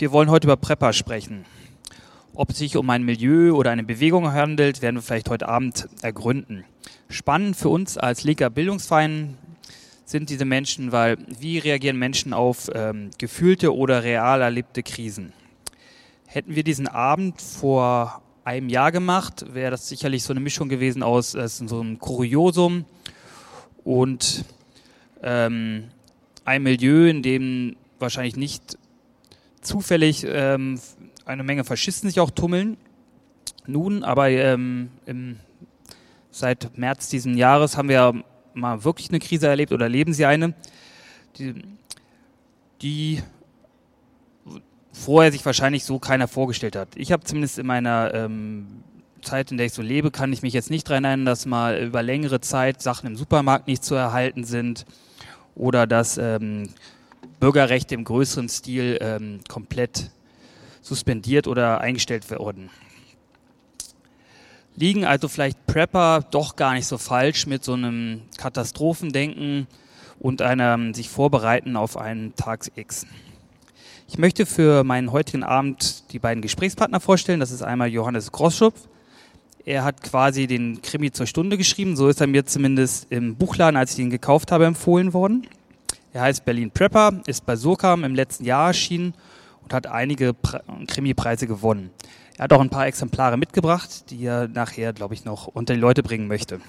Wir wollen heute über Prepper sprechen. Ob es sich um ein Milieu oder eine Bewegung handelt, werden wir vielleicht heute Abend ergründen. Spannend für uns als Lega Bildungsverein sind diese Menschen, weil wie reagieren Menschen auf ähm, gefühlte oder real erlebte Krisen? Hätten wir diesen Abend vor einem Jahr gemacht, wäre das sicherlich so eine Mischung gewesen aus äh, so einem Kuriosum und ähm, ein Milieu, in dem wahrscheinlich nicht zufällig ähm, eine Menge Faschisten sich auch tummeln. Nun, aber ähm, im, seit März diesen Jahres haben wir mal wirklich eine Krise erlebt oder erleben Sie eine, die, die vorher sich wahrscheinlich so keiner vorgestellt hat. Ich habe zumindest in meiner ähm, Zeit, in der ich so lebe, kann ich mich jetzt nicht daran erinnern, dass mal über längere Zeit Sachen im Supermarkt nicht zu erhalten sind oder dass ähm, Bürgerrechte im größeren Stil ähm, komplett suspendiert oder eingestellt wurden. Liegen also vielleicht Prepper doch gar nicht so falsch mit so einem Katastrophendenken und einem sich vorbereiten auf einen Tag X. Ich möchte für meinen heutigen Abend die beiden Gesprächspartner vorstellen. Das ist einmal Johannes Grossschupf. Er hat quasi den Krimi zur Stunde geschrieben. So ist er mir zumindest im Buchladen, als ich ihn gekauft habe, empfohlen worden. Er heißt Berlin Prepper, ist bei Surkam im letzten Jahr erschienen und hat einige Krimi-Preise gewonnen. Er hat auch ein paar Exemplare mitgebracht, die er nachher, glaube ich, noch unter die Leute bringen möchte.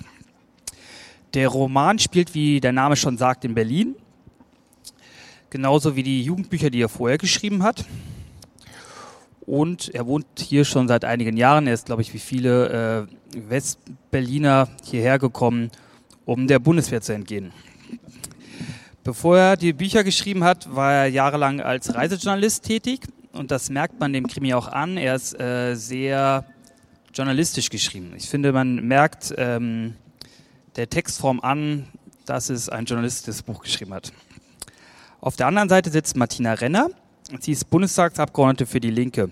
Der Roman spielt, wie der Name schon sagt, in Berlin. Genauso wie die Jugendbücher, die er vorher geschrieben hat. Und er wohnt hier schon seit einigen Jahren. Er ist, glaube ich, wie viele äh, Westberliner hierher gekommen, um der Bundeswehr zu entgehen. Bevor er die Bücher geschrieben hat, war er jahrelang als Reisejournalist tätig und das merkt man dem Krimi auch an. Er ist äh, sehr journalistisch geschrieben. Ich finde, man merkt ähm, der Textform an, dass es ein Journalist das Buch geschrieben hat. Auf der anderen Seite sitzt Martina Renner. Sie ist Bundestagsabgeordnete für die Linke.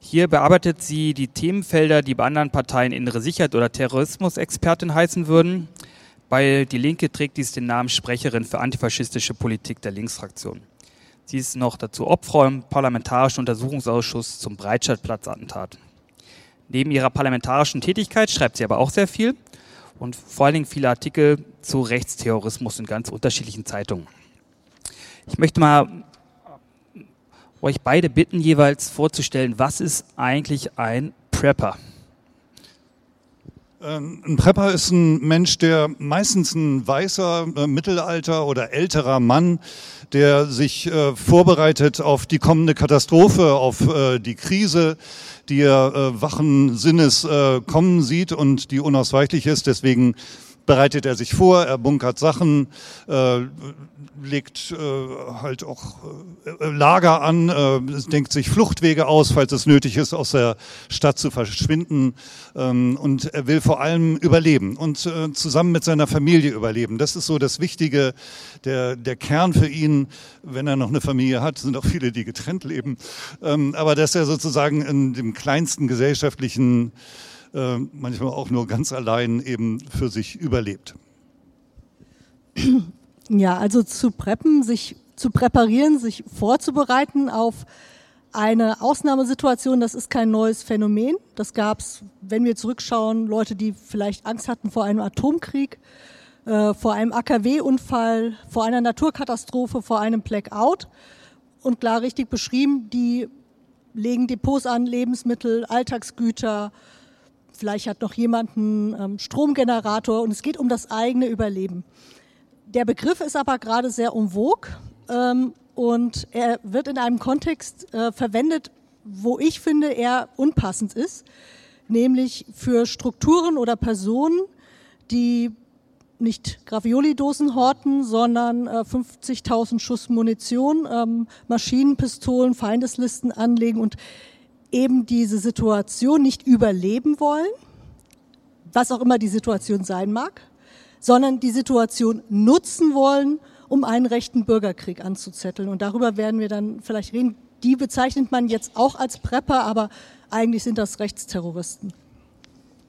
Hier bearbeitet sie die Themenfelder, die bei anderen Parteien innere Sicherheit oder Terrorismusexpertin heißen würden. Bei Die Linke trägt dies den Namen Sprecherin für antifaschistische Politik der Linksfraktion. Sie ist noch dazu Obfrau im Parlamentarischen Untersuchungsausschuss zum Breitscheidplatzattentat. Neben ihrer parlamentarischen Tätigkeit schreibt sie aber auch sehr viel und vor allen Dingen viele Artikel zu Rechtsterrorismus in ganz unterschiedlichen Zeitungen. Ich möchte mal euch beide bitten, jeweils vorzustellen, was ist eigentlich ein Prepper? Ähm, ein Prepper ist ein Mensch, der meistens ein weißer, äh, Mittelalter oder älterer Mann, der sich äh, vorbereitet auf die kommende Katastrophe, auf äh, die Krise, die er wachen Sinnes kommen sieht und die unausweichlich ist. Deswegen bereitet er sich vor, er bunkert Sachen, äh, legt äh, halt auch äh, Lager an, äh, denkt sich Fluchtwege aus, falls es nötig ist, aus der Stadt zu verschwinden. Ähm, und er will vor allem überleben und äh, zusammen mit seiner Familie überleben. Das ist so das Wichtige, der, der Kern für ihn, wenn er noch eine Familie hat, sind auch viele, die getrennt leben. Ähm, aber dass er sozusagen in dem kleinsten gesellschaftlichen äh, manchmal auch nur ganz allein eben für sich überlebt. Ja, also zu preppen, sich zu präparieren, sich vorzubereiten auf eine Ausnahmesituation, das ist kein neues Phänomen. Das gab es, wenn wir zurückschauen, Leute, die vielleicht Angst hatten vor einem Atomkrieg, äh, vor einem AKW-Unfall, vor einer Naturkatastrophe, vor einem Blackout. Und klar richtig beschrieben, die legen Depots an, Lebensmittel, Alltagsgüter, vielleicht hat noch jemand einen ähm, Stromgenerator und es geht um das eigene Überleben. Der Begriff ist aber gerade sehr vogue ähm, und er wird in einem Kontext äh, verwendet, wo ich finde, er unpassend ist, nämlich für Strukturen oder Personen, die nicht Gravioli-Dosen horten, sondern äh, 50.000 Schuss Munition, ähm, Maschinenpistolen, Feindeslisten anlegen und eben diese Situation nicht überleben wollen, was auch immer die Situation sein mag, sondern die Situation nutzen wollen, um einen rechten Bürgerkrieg anzuzetteln. Und darüber werden wir dann vielleicht reden. Die bezeichnet man jetzt auch als Prepper, aber eigentlich sind das Rechtsterroristen.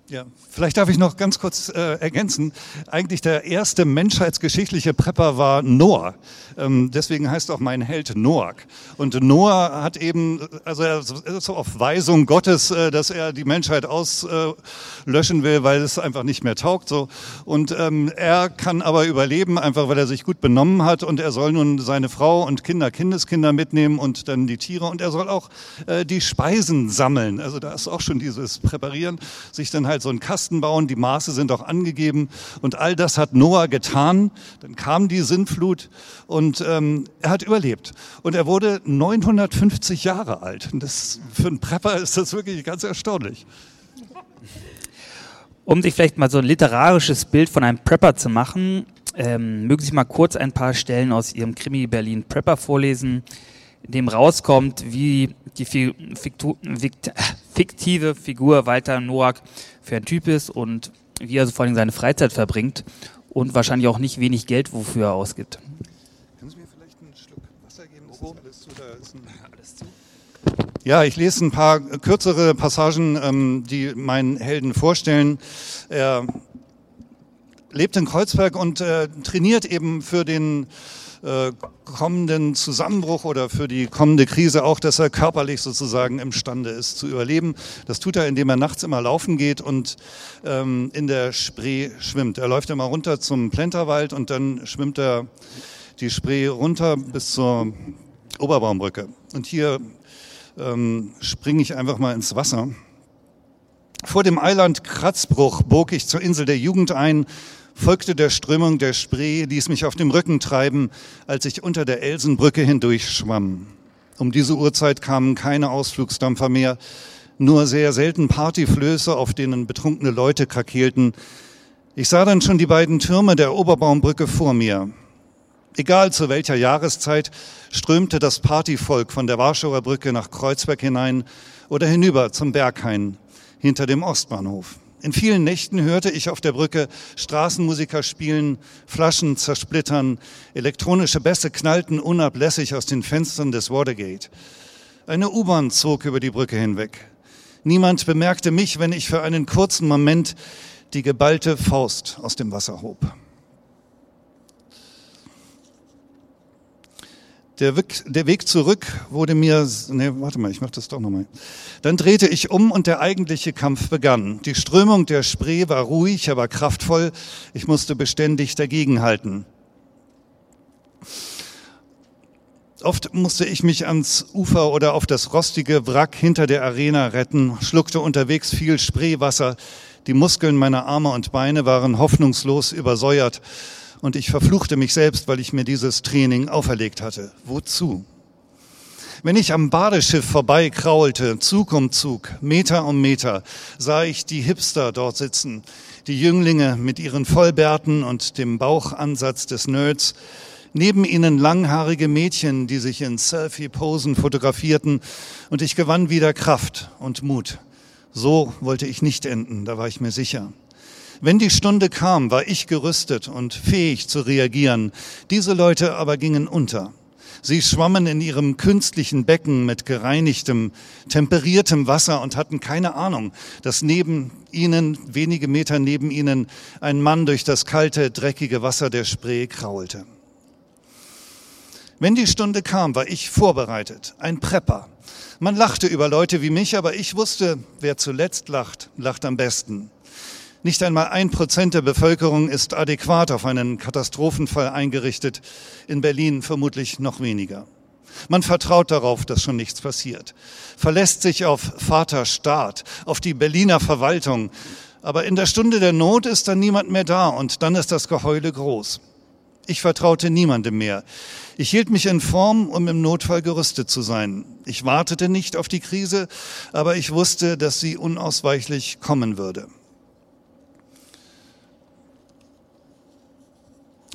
Ja, vielleicht darf ich noch ganz kurz äh, ergänzen. Eigentlich der erste menschheitsgeschichtliche Prepper war Noah. Ähm, deswegen heißt auch mein Held Noak. Und Noah hat eben, also er ist so auf Weisung Gottes, äh, dass er die Menschheit auslöschen will, weil es einfach nicht mehr taugt. So. Und ähm, er kann aber überleben, einfach weil er sich gut benommen hat. Und er soll nun seine Frau und Kinder, Kindeskinder mitnehmen und dann die Tiere. Und er soll auch äh, die Speisen sammeln. Also da ist auch schon dieses Präparieren, sich dann halt halt so einen Kasten bauen, die Maße sind auch angegeben und all das hat Noah getan. Dann kam die Sintflut und ähm, er hat überlebt. Und er wurde 950 Jahre alt. Und das, für einen Prepper ist das wirklich ganz erstaunlich. Um sich vielleicht mal so ein literarisches Bild von einem Prepper zu machen, ähm, mögen Sie mal kurz ein paar Stellen aus Ihrem Krimi Berlin Prepper vorlesen, in dem rauskommt, wie die fiktive Figur Walter Noack für ein Typ ist und wie er so vor allem seine Freizeit verbringt und wahrscheinlich auch nicht wenig Geld wofür er ausgibt. Können Sie mir vielleicht einen Schluck Wasser geben? Ist alles zu? Da ist alles zu? Ja, ich lese ein paar kürzere Passagen, ähm, die meinen Helden vorstellen. Er lebt in Kreuzberg und äh, trainiert eben für den äh, kommenden Zusammenbruch oder für die kommende Krise auch, dass er körperlich sozusagen imstande ist zu überleben. Das tut er, indem er nachts immer laufen geht und ähm, in der Spree schwimmt. Er läuft immer runter zum Plenterwald und dann schwimmt er die Spree runter bis zur Oberbaumbrücke. Und hier ähm, springe ich einfach mal ins Wasser. Vor dem Eiland Kratzbruch bog ich zur Insel der Jugend ein folgte der Strömung der Spree, ließ mich auf dem Rücken treiben, als ich unter der Elsenbrücke hindurch schwamm. Um diese Uhrzeit kamen keine Ausflugsdampfer mehr, nur sehr selten Partyflöße, auf denen betrunkene Leute krakelten. Ich sah dann schon die beiden Türme der Oberbaumbrücke vor mir. Egal zu welcher Jahreszeit strömte das Partyvolk von der Warschauer Brücke nach Kreuzberg hinein oder hinüber zum Berghain hinter dem Ostbahnhof. In vielen Nächten hörte ich auf der Brücke Straßenmusiker spielen, Flaschen zersplittern, elektronische Bässe knallten unablässig aus den Fenstern des Watergate. Eine U-Bahn zog über die Brücke hinweg. Niemand bemerkte mich, wenn ich für einen kurzen Moment die geballte Faust aus dem Wasser hob. Der Weg, der Weg zurück wurde mir, nee, warte mal, ich mach das doch nochmal. Dann drehte ich um und der eigentliche Kampf begann. Die Strömung der Spree war ruhig, aber kraftvoll. Ich musste beständig dagegenhalten. Oft musste ich mich ans Ufer oder auf das rostige Wrack hinter der Arena retten, schluckte unterwegs viel Spreewasser. Die Muskeln meiner Arme und Beine waren hoffnungslos übersäuert und ich verfluchte mich selbst, weil ich mir dieses Training auferlegt hatte. Wozu? Wenn ich am Badeschiff vorbeikraulte, Zug um Zug, Meter um Meter, sah ich die Hipster dort sitzen, die Jünglinge mit ihren Vollbärten und dem Bauchansatz des Nerds, neben ihnen langhaarige Mädchen, die sich in Selfie-Posen fotografierten, und ich gewann wieder Kraft und Mut. So wollte ich nicht enden, da war ich mir sicher. Wenn die Stunde kam, war ich gerüstet und fähig zu reagieren. Diese Leute aber gingen unter. Sie schwammen in ihrem künstlichen Becken mit gereinigtem, temperiertem Wasser und hatten keine Ahnung, dass neben ihnen, wenige Meter neben ihnen, ein Mann durch das kalte, dreckige Wasser der Spree kraulte. Wenn die Stunde kam, war ich vorbereitet, ein Prepper. Man lachte über Leute wie mich, aber ich wusste, wer zuletzt lacht, lacht am besten. Nicht einmal ein Prozent der Bevölkerung ist adäquat auf einen Katastrophenfall eingerichtet. In Berlin vermutlich noch weniger. Man vertraut darauf, dass schon nichts passiert. Verlässt sich auf Vater Staat, auf die Berliner Verwaltung. Aber in der Stunde der Not ist dann niemand mehr da und dann ist das Geheule groß. Ich vertraute niemandem mehr. Ich hielt mich in Form, um im Notfall gerüstet zu sein. Ich wartete nicht auf die Krise, aber ich wusste, dass sie unausweichlich kommen würde.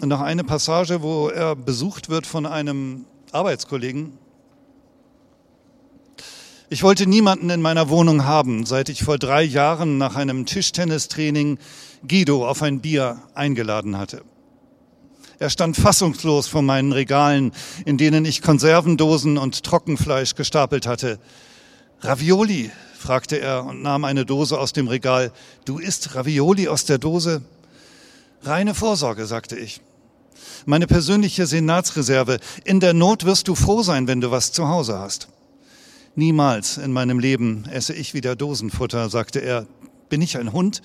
Noch eine Passage, wo er besucht wird von einem Arbeitskollegen. Ich wollte niemanden in meiner Wohnung haben, seit ich vor drei Jahren nach einem Tischtennistraining Guido auf ein Bier eingeladen hatte. Er stand fassungslos vor meinen Regalen, in denen ich Konservendosen und Trockenfleisch gestapelt hatte. Ravioli, fragte er und nahm eine Dose aus dem Regal. Du isst Ravioli aus der Dose? Reine Vorsorge, sagte ich. Meine persönliche Senatsreserve. In der Not wirst du froh sein, wenn du was zu Hause hast. Niemals in meinem Leben esse ich wieder Dosenfutter, sagte er. Bin ich ein Hund?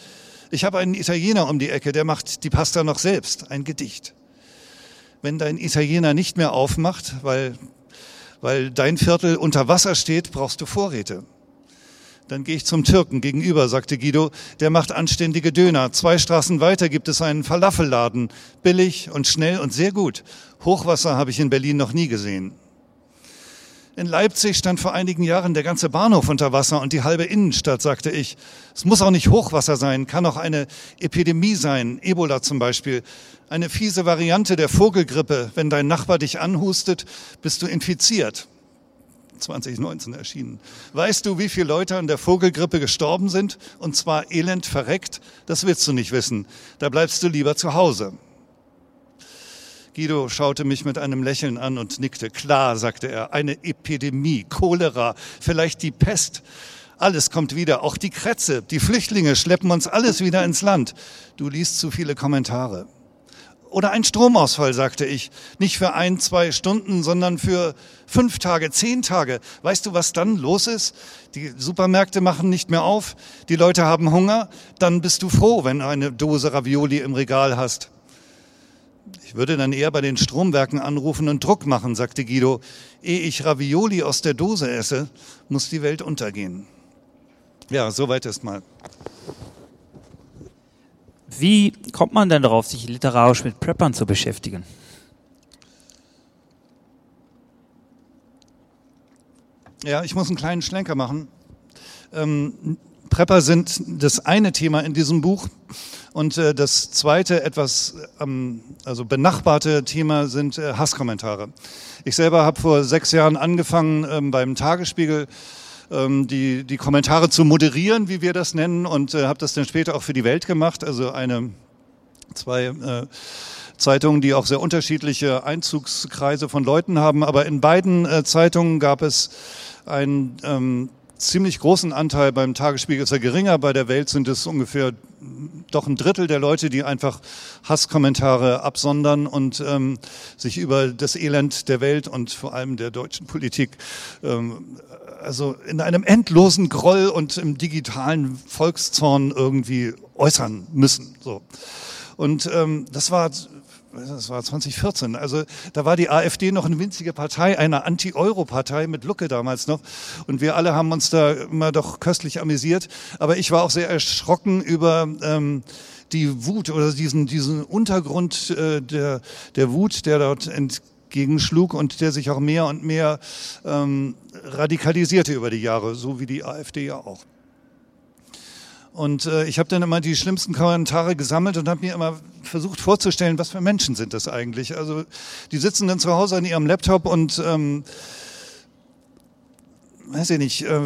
Ich habe einen Italiener um die Ecke, der macht die Pasta noch selbst. Ein Gedicht. Wenn dein Italiener nicht mehr aufmacht, weil, weil dein Viertel unter Wasser steht, brauchst du Vorräte. Dann gehe ich zum Türken gegenüber, sagte Guido. Der macht anständige Döner. Zwei Straßen weiter gibt es einen Falafelladen. Billig und schnell und sehr gut. Hochwasser habe ich in Berlin noch nie gesehen. In Leipzig stand vor einigen Jahren der ganze Bahnhof unter Wasser und die halbe Innenstadt, sagte ich. Es muss auch nicht Hochwasser sein, kann auch eine Epidemie sein, Ebola zum Beispiel. Eine fiese Variante der Vogelgrippe. Wenn dein Nachbar dich anhustet, bist du infiziert. 2019 erschienen. Weißt du, wie viele Leute an der Vogelgrippe gestorben sind? Und zwar elend verreckt? Das willst du nicht wissen. Da bleibst du lieber zu Hause. Guido schaute mich mit einem Lächeln an und nickte. Klar, sagte er, eine Epidemie, Cholera, vielleicht die Pest. Alles kommt wieder, auch die Krätze, die Flüchtlinge schleppen uns alles wieder ins Land. Du liest zu viele Kommentare. Oder ein Stromausfall, sagte ich. Nicht für ein, zwei Stunden, sondern für fünf Tage, zehn Tage. Weißt du, was dann los ist? Die Supermärkte machen nicht mehr auf, die Leute haben Hunger. Dann bist du froh, wenn du eine Dose Ravioli im Regal hast. Ich würde dann eher bei den Stromwerken anrufen und Druck machen, sagte Guido. Ehe ich Ravioli aus der Dose esse, muss die Welt untergehen. Ja, soweit ist mal. Wie kommt man denn darauf, sich literarisch mit Preppern zu beschäftigen? Ja, ich muss einen kleinen Schlenker machen. Ähm, Prepper sind das eine Thema in diesem Buch. Und äh, das zweite, etwas ähm, also benachbarte Thema sind äh, Hasskommentare. Ich selber habe vor sechs Jahren angefangen ähm, beim Tagesspiegel ähm, die, die Kommentare zu moderieren, wie wir das nennen, und äh, habe das dann später auch für die Welt gemacht. Also eine, zwei äh, Zeitungen, die auch sehr unterschiedliche Einzugskreise von Leuten haben. Aber in beiden äh, Zeitungen gab es ein ähm, ziemlich großen Anteil. Beim Tagesspiegel ist er geringer, bei der Welt sind es ungefähr doch ein Drittel der Leute, die einfach Hasskommentare absondern und ähm, sich über das Elend der Welt und vor allem der deutschen Politik ähm, also in einem endlosen Groll und im digitalen Volkszorn irgendwie äußern müssen. So. Und ähm, das war das war 2014. Also da war die AfD noch eine winzige Partei, eine Anti-Euro-Partei mit Lucke damals noch. Und wir alle haben uns da immer doch köstlich amüsiert. Aber ich war auch sehr erschrocken über ähm, die Wut oder diesen, diesen Untergrund äh, der, der Wut, der dort entgegenschlug und der sich auch mehr und mehr ähm, radikalisierte über die Jahre, so wie die AfD ja auch. Und äh, ich habe dann immer die schlimmsten Kommentare gesammelt und habe mir immer versucht vorzustellen, was für Menschen sind das eigentlich. Also die sitzen dann zu Hause an ihrem Laptop und ähm, weiß ich nicht, äh,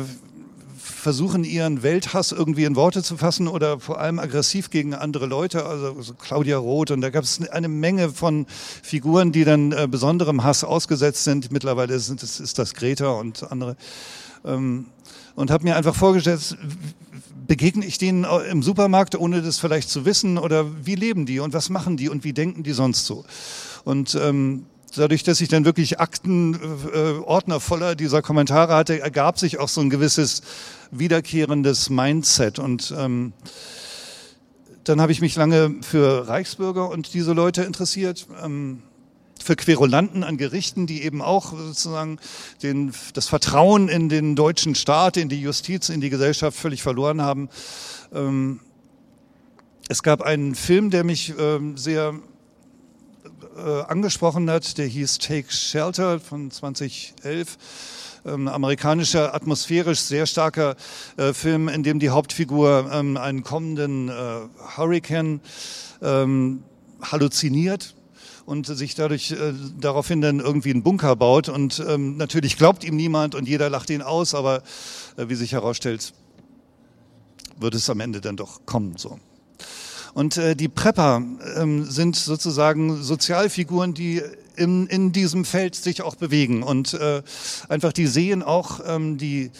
versuchen ihren Welthass irgendwie in Worte zu fassen oder vor allem aggressiv gegen andere Leute, also so Claudia Roth. Und da gab es eine Menge von Figuren, die dann äh, besonderem Hass ausgesetzt sind. Mittlerweile sind, ist, ist das Greta und andere. Ähm, und habe mir einfach vorgestellt, begegne ich denen im Supermarkt, ohne das vielleicht zu wissen? Oder wie leben die und was machen die und wie denken die sonst so? Und ähm, dadurch, dass ich dann wirklich Aktenordner äh, voller dieser Kommentare hatte, ergab sich auch so ein gewisses wiederkehrendes Mindset. Und ähm, dann habe ich mich lange für Reichsbürger und diese Leute interessiert. Ähm, für Querulanten an Gerichten, die eben auch sozusagen den, das Vertrauen in den deutschen Staat, in die Justiz, in die Gesellschaft völlig verloren haben. Ähm, es gab einen Film, der mich ähm, sehr äh, angesprochen hat, der hieß Take Shelter von 2011. Ähm, amerikanischer, atmosphärisch sehr starker äh, Film, in dem die Hauptfigur ähm, einen kommenden äh, Hurricane ähm, halluziniert und sich dadurch äh, daraufhin dann irgendwie einen Bunker baut. Und ähm, natürlich glaubt ihm niemand und jeder lacht ihn aus, aber äh, wie sich herausstellt, wird es am Ende dann doch kommen. So. Und äh, die Prepper ähm, sind sozusagen Sozialfiguren, die in, in diesem Feld sich auch bewegen und äh, einfach die sehen auch ähm, die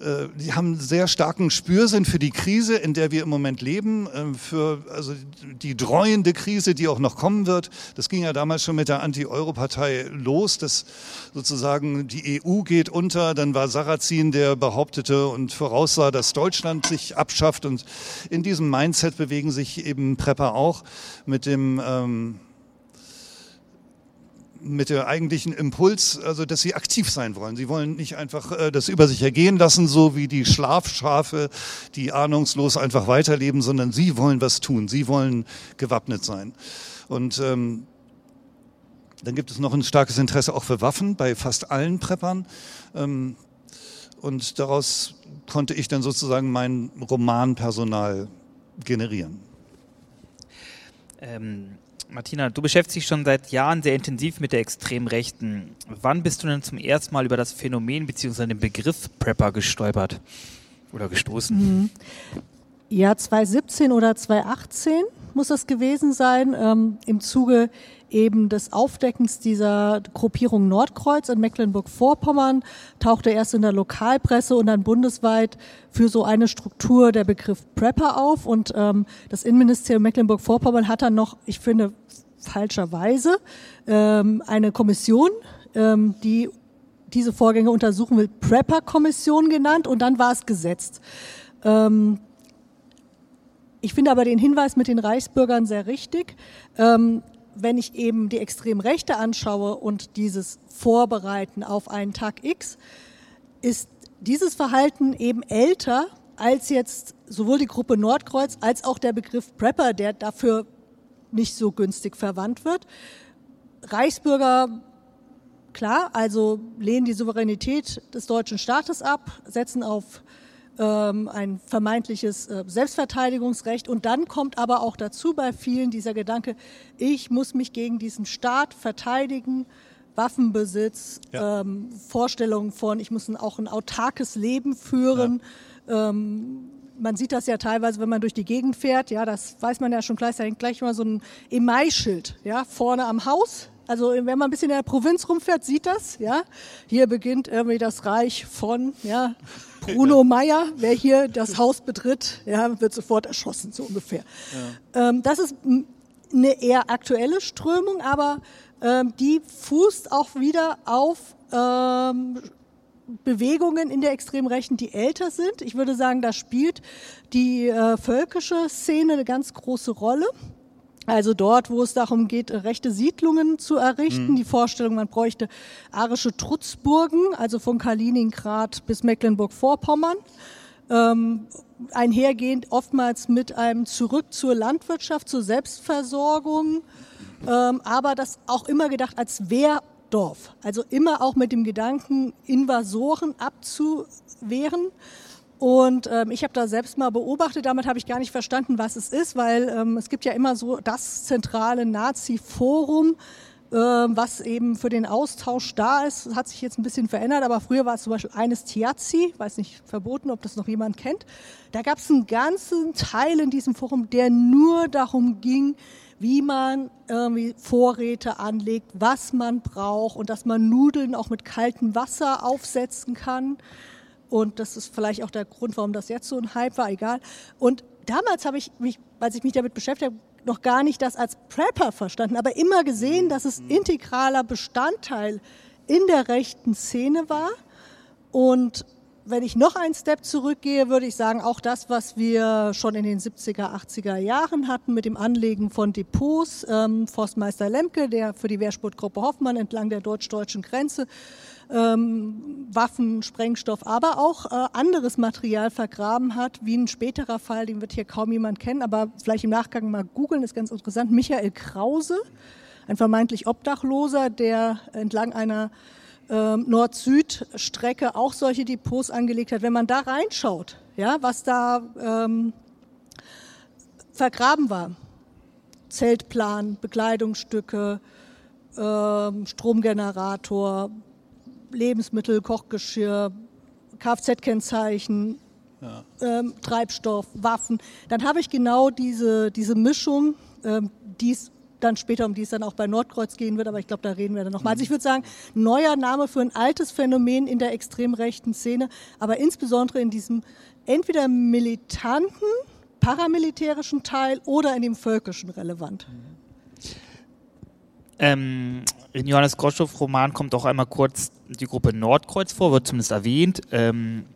äh, die haben sehr starken Spürsinn für die Krise, in der wir im Moment leben, äh, für also die dreuende Krise, die auch noch kommen wird. Das ging ja damals schon mit der Anti-Euro-Partei los, dass sozusagen die EU geht unter. Dann war Sarrazin, der behauptete und voraussah, dass Deutschland sich abschafft. Und in diesem Mindset bewegen sich eben Prepper auch mit dem ähm, mit dem eigentlichen Impuls, also dass sie aktiv sein wollen. Sie wollen nicht einfach äh, das über sich ergehen lassen, so wie die Schlafschafe, die ahnungslos einfach weiterleben, sondern sie wollen was tun. Sie wollen gewappnet sein. Und ähm, dann gibt es noch ein starkes Interesse auch für Waffen bei fast allen Preppern. Ähm, und daraus konnte ich dann sozusagen mein Romanpersonal generieren. Ähm Martina, du beschäftigst dich schon seit Jahren sehr intensiv mit der extremen Rechten. Wann bist du denn zum ersten Mal über das Phänomen bzw. den Begriff Prepper gestolpert oder gestoßen? Mhm. Ja, 2017 oder 2018 muss das gewesen sein, ähm, im Zuge eben des Aufdeckens dieser Gruppierung Nordkreuz in Mecklenburg-Vorpommern tauchte erst in der Lokalpresse und dann bundesweit für so eine Struktur der Begriff Prepper auf. Und ähm, das Innenministerium Mecklenburg-Vorpommern hat dann noch, ich finde, falscherweise ähm, eine Kommission, ähm, die diese Vorgänge untersuchen will, Prepper-Kommission genannt und dann war es gesetzt. Ähm, ich finde aber den Hinweis mit den Reichsbürgern sehr richtig. Ähm, wenn ich eben die Extremrechte anschaue und dieses Vorbereiten auf einen Tag X, ist dieses Verhalten eben älter als jetzt sowohl die Gruppe Nordkreuz als auch der Begriff Prepper, der dafür nicht so günstig verwandt wird. Reichsbürger, klar, also lehnen die Souveränität des deutschen Staates ab, setzen auf ähm, ein vermeintliches äh, Selbstverteidigungsrecht. Und dann kommt aber auch dazu bei vielen dieser Gedanke, ich muss mich gegen diesen Staat verteidigen. Waffenbesitz, ja. ähm, Vorstellungen von, ich muss ein, auch ein autarkes Leben führen. Ja. Ähm, man sieht das ja teilweise, wenn man durch die Gegend fährt, ja, das weiß man ja schon gleich, da hängt gleich mal so ein Email-Schild, ja, vorne am Haus. Also wenn man ein bisschen in der Provinz rumfährt, sieht das, ja. Hier beginnt irgendwie das Reich von, ja, Bruno Meyer, wer hier das Haus betritt, ja, wird sofort erschossen, so ungefähr. Ja. Ähm, das ist eine eher aktuelle Strömung, aber ähm, die fußt auch wieder auf ähm, Bewegungen in der extremen Rechten, die älter sind. Ich würde sagen, da spielt die äh, völkische Szene eine ganz große Rolle. Also dort, wo es darum geht, rechte Siedlungen zu errichten, mhm. die Vorstellung, man bräuchte arische Trutzburgen, also von Kaliningrad bis Mecklenburg-Vorpommern, ähm, einhergehend oftmals mit einem Zurück zur Landwirtschaft, zur Selbstversorgung, ähm, aber das auch immer gedacht als Wehrdorf, also immer auch mit dem Gedanken, Invasoren abzuwehren. Und ähm, ich habe da selbst mal beobachtet, damit habe ich gar nicht verstanden, was es ist, weil ähm, es gibt ja immer so das zentrale Nazi-Forum, äh, was eben für den Austausch da ist. Das hat sich jetzt ein bisschen verändert, aber früher war es zum Beispiel eines Tiazi, weiß nicht, verboten, ob das noch jemand kennt. Da gab es einen ganzen Teil in diesem Forum, der nur darum ging, wie man irgendwie Vorräte anlegt, was man braucht und dass man Nudeln auch mit kaltem Wasser aufsetzen kann. Und das ist vielleicht auch der Grund, warum das jetzt so ein Hype war, egal. Und damals habe ich mich, als ich mich damit beschäftigt habe, noch gar nicht das als Prepper verstanden, aber immer gesehen, dass es mhm. integraler Bestandteil in der rechten Szene war. Und wenn ich noch einen Step zurückgehe, würde ich sagen, auch das, was wir schon in den 70er, 80er Jahren hatten mit dem Anlegen von Depots, ähm, Forstmeister Lemke, der für die Wehrsportgruppe Hoffmann entlang der deutsch-deutschen Grenze ähm, Waffen, Sprengstoff, aber auch äh, anderes Material vergraben hat, wie ein späterer Fall, den wird hier kaum jemand kennen, aber vielleicht im Nachgang mal googeln, ist ganz interessant. Michael Krause, ein vermeintlich Obdachloser, der entlang einer ähm, Nord-Süd-Strecke auch solche Depots angelegt hat. Wenn man da reinschaut, ja, was da ähm, vergraben war, Zeltplan, Bekleidungsstücke, ähm, Stromgenerator, Lebensmittel, Kochgeschirr, Kfz-Kennzeichen, ja. ähm, Treibstoff, Waffen. Dann habe ich genau diese, diese Mischung, ähm, die es dann später, um die es dann auch bei Nordkreuz gehen wird, aber ich glaube, da reden wir dann nochmal. Also ich würde sagen, neuer Name für ein altes Phänomen in der extrem rechten Szene, aber insbesondere in diesem entweder militanten, paramilitärischen Teil oder in dem völkischen relevant. Ähm, in Johannes Groschow Roman kommt auch einmal kurz die Gruppe Nordkreuz vor, wird zumindest erwähnt. Ähm,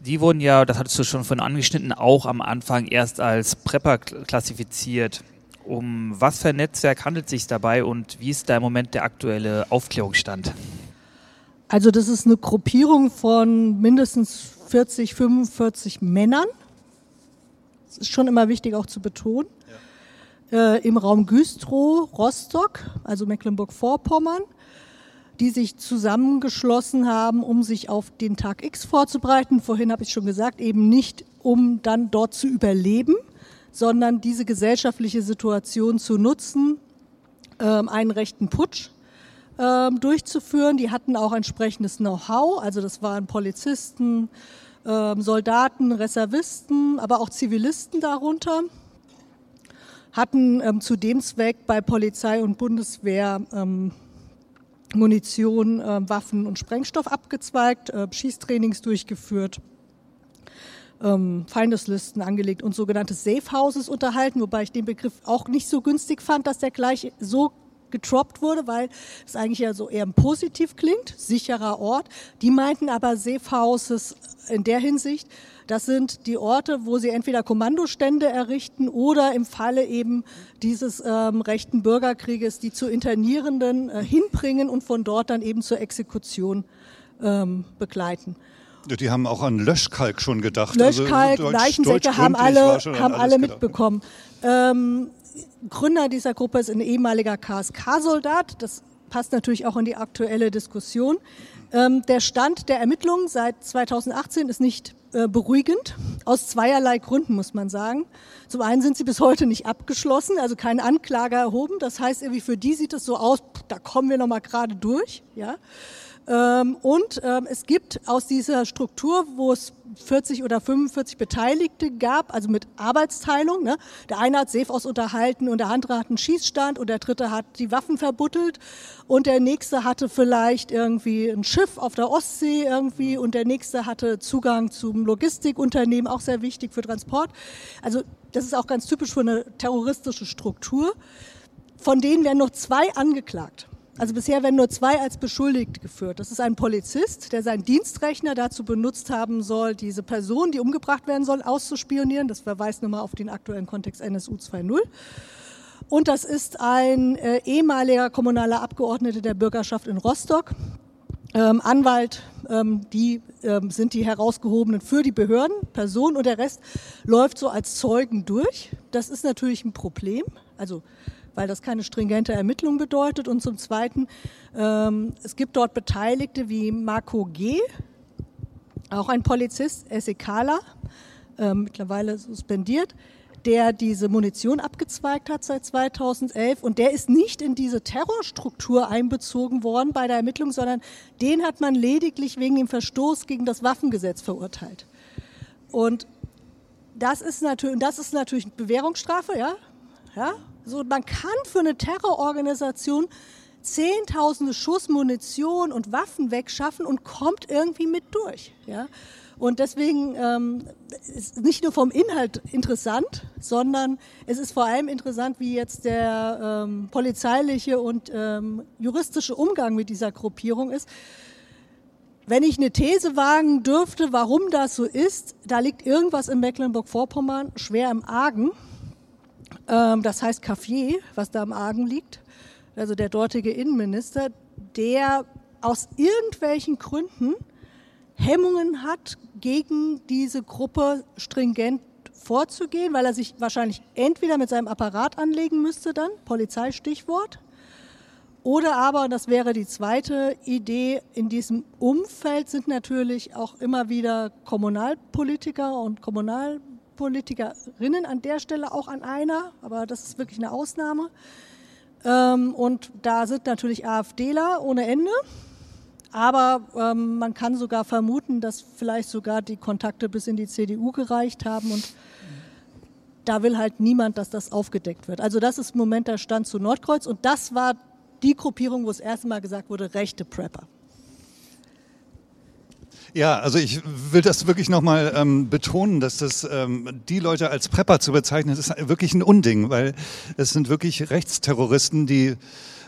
die wurden ja, das hattest du schon von angeschnitten, auch am Anfang erst als Prepper klassifiziert. Um was für ein Netzwerk handelt es sich dabei und wie ist da im Moment der aktuelle Aufklärungsstand? Also das ist eine Gruppierung von mindestens 40, 45 Männern. Ist schon immer wichtig auch zu betonen. Ja. Äh, Im Raum Güstrow, Rostock, also Mecklenburg-Vorpommern die sich zusammengeschlossen haben, um sich auf den Tag X vorzubereiten. Vorhin habe ich schon gesagt, eben nicht, um dann dort zu überleben, sondern diese gesellschaftliche Situation zu nutzen, ähm, einen rechten Putsch ähm, durchzuführen. Die hatten auch entsprechendes Know-how, also das waren Polizisten, ähm, Soldaten, Reservisten, aber auch Zivilisten darunter hatten ähm, zu dem Zweck bei Polizei und Bundeswehr ähm, Munition, äh, Waffen und Sprengstoff abgezweigt, äh, Schießtrainings durchgeführt, ähm, Feindeslisten angelegt und sogenannte Safe Houses unterhalten, wobei ich den Begriff auch nicht so günstig fand, dass der gleich so getroppt wurde, weil es eigentlich ja so eher positiv klingt, sicherer Ort. Die meinten aber Safe Houses in der Hinsicht, das sind die Orte, wo sie entweder Kommandostände errichten oder im Falle eben dieses ähm, rechten Bürgerkrieges die zu Internierenden äh, hinbringen und von dort dann eben zur Exekution ähm, begleiten. Die haben auch an Löschkalk schon gedacht. Löschkalk, also Leichensäcke haben alle, haben alle mitbekommen. Ähm, Gründer dieser Gruppe ist ein ehemaliger KSK-Soldat. Das passt natürlich auch in die aktuelle Diskussion. Ähm, der Stand der Ermittlungen seit 2018 ist nicht äh, beruhigend, aus zweierlei Gründen muss man sagen. Zum einen sind sie bis heute nicht abgeschlossen, also keine Anklage erhoben. Das heißt, irgendwie für die sieht es so aus, da kommen wir noch mal gerade durch. Ja. Ähm, und ähm, es gibt aus dieser Struktur, wo es 40 oder 45 Beteiligte gab, also mit Arbeitsteilung. Ne? Der eine hat Safehaus unterhalten und der andere hat einen Schießstand und der dritte hat die Waffen verbuttelt und der nächste hatte vielleicht irgendwie ein Schiff auf der Ostsee irgendwie und der nächste hatte Zugang zum Logistikunternehmen, auch sehr wichtig für Transport. Also das ist auch ganz typisch für eine terroristische Struktur. Von denen werden noch zwei angeklagt. Also bisher werden nur zwei als beschuldigt geführt. Das ist ein Polizist, der seinen Dienstrechner dazu benutzt haben soll, diese Person, die umgebracht werden soll, auszuspionieren. Das verweist nochmal auf den aktuellen Kontext NSU 2.0. Und das ist ein äh, ehemaliger kommunaler Abgeordneter der Bürgerschaft in Rostock, ähm, Anwalt, ähm, die ähm, sind die herausgehobenen für die Behörden, Person und der Rest läuft so als Zeugen durch. Das ist natürlich ein Problem. Also weil das keine stringente Ermittlung bedeutet. Und zum Zweiten, ähm, es gibt dort Beteiligte wie Marco G., auch ein Polizist, Essekala, äh, mittlerweile suspendiert, der diese Munition abgezweigt hat seit 2011 und der ist nicht in diese Terrorstruktur einbezogen worden bei der Ermittlung, sondern den hat man lediglich wegen dem Verstoß gegen das Waffengesetz verurteilt. Und das ist natürlich, das ist natürlich Bewährungsstrafe, ja, ja, so, man kann für eine Terrororganisation Zehntausende Schuss Munition und Waffen wegschaffen und kommt irgendwie mit durch. Ja? Und deswegen ähm, ist nicht nur vom Inhalt interessant, sondern es ist vor allem interessant, wie jetzt der ähm, polizeiliche und ähm, juristische Umgang mit dieser Gruppierung ist. Wenn ich eine These wagen dürfte, warum das so ist, da liegt irgendwas in Mecklenburg-Vorpommern schwer im Argen. Ähm, das heißt Caffier, was da am Argen liegt, also der dortige Innenminister, der aus irgendwelchen Gründen Hemmungen hat, gegen diese Gruppe stringent vorzugehen, weil er sich wahrscheinlich entweder mit seinem Apparat anlegen müsste dann, Polizeistichwort, oder aber, das wäre die zweite Idee, in diesem Umfeld sind natürlich auch immer wieder Kommunalpolitiker und Kommunal Politikerinnen an der Stelle auch an einer, aber das ist wirklich eine Ausnahme. Ähm, und da sind natürlich AfDler ohne Ende. Aber ähm, man kann sogar vermuten, dass vielleicht sogar die Kontakte bis in die CDU gereicht haben und da will halt niemand, dass das aufgedeckt wird. Also das ist im Moment der Stand zu Nordkreuz und das war die Gruppierung, wo das erste Mal gesagt wurde, rechte Prepper. Ja, also ich will das wirklich nochmal ähm, betonen, dass das ähm, die Leute als Prepper zu bezeichnen, ist wirklich ein Unding, weil es sind wirklich Rechtsterroristen, die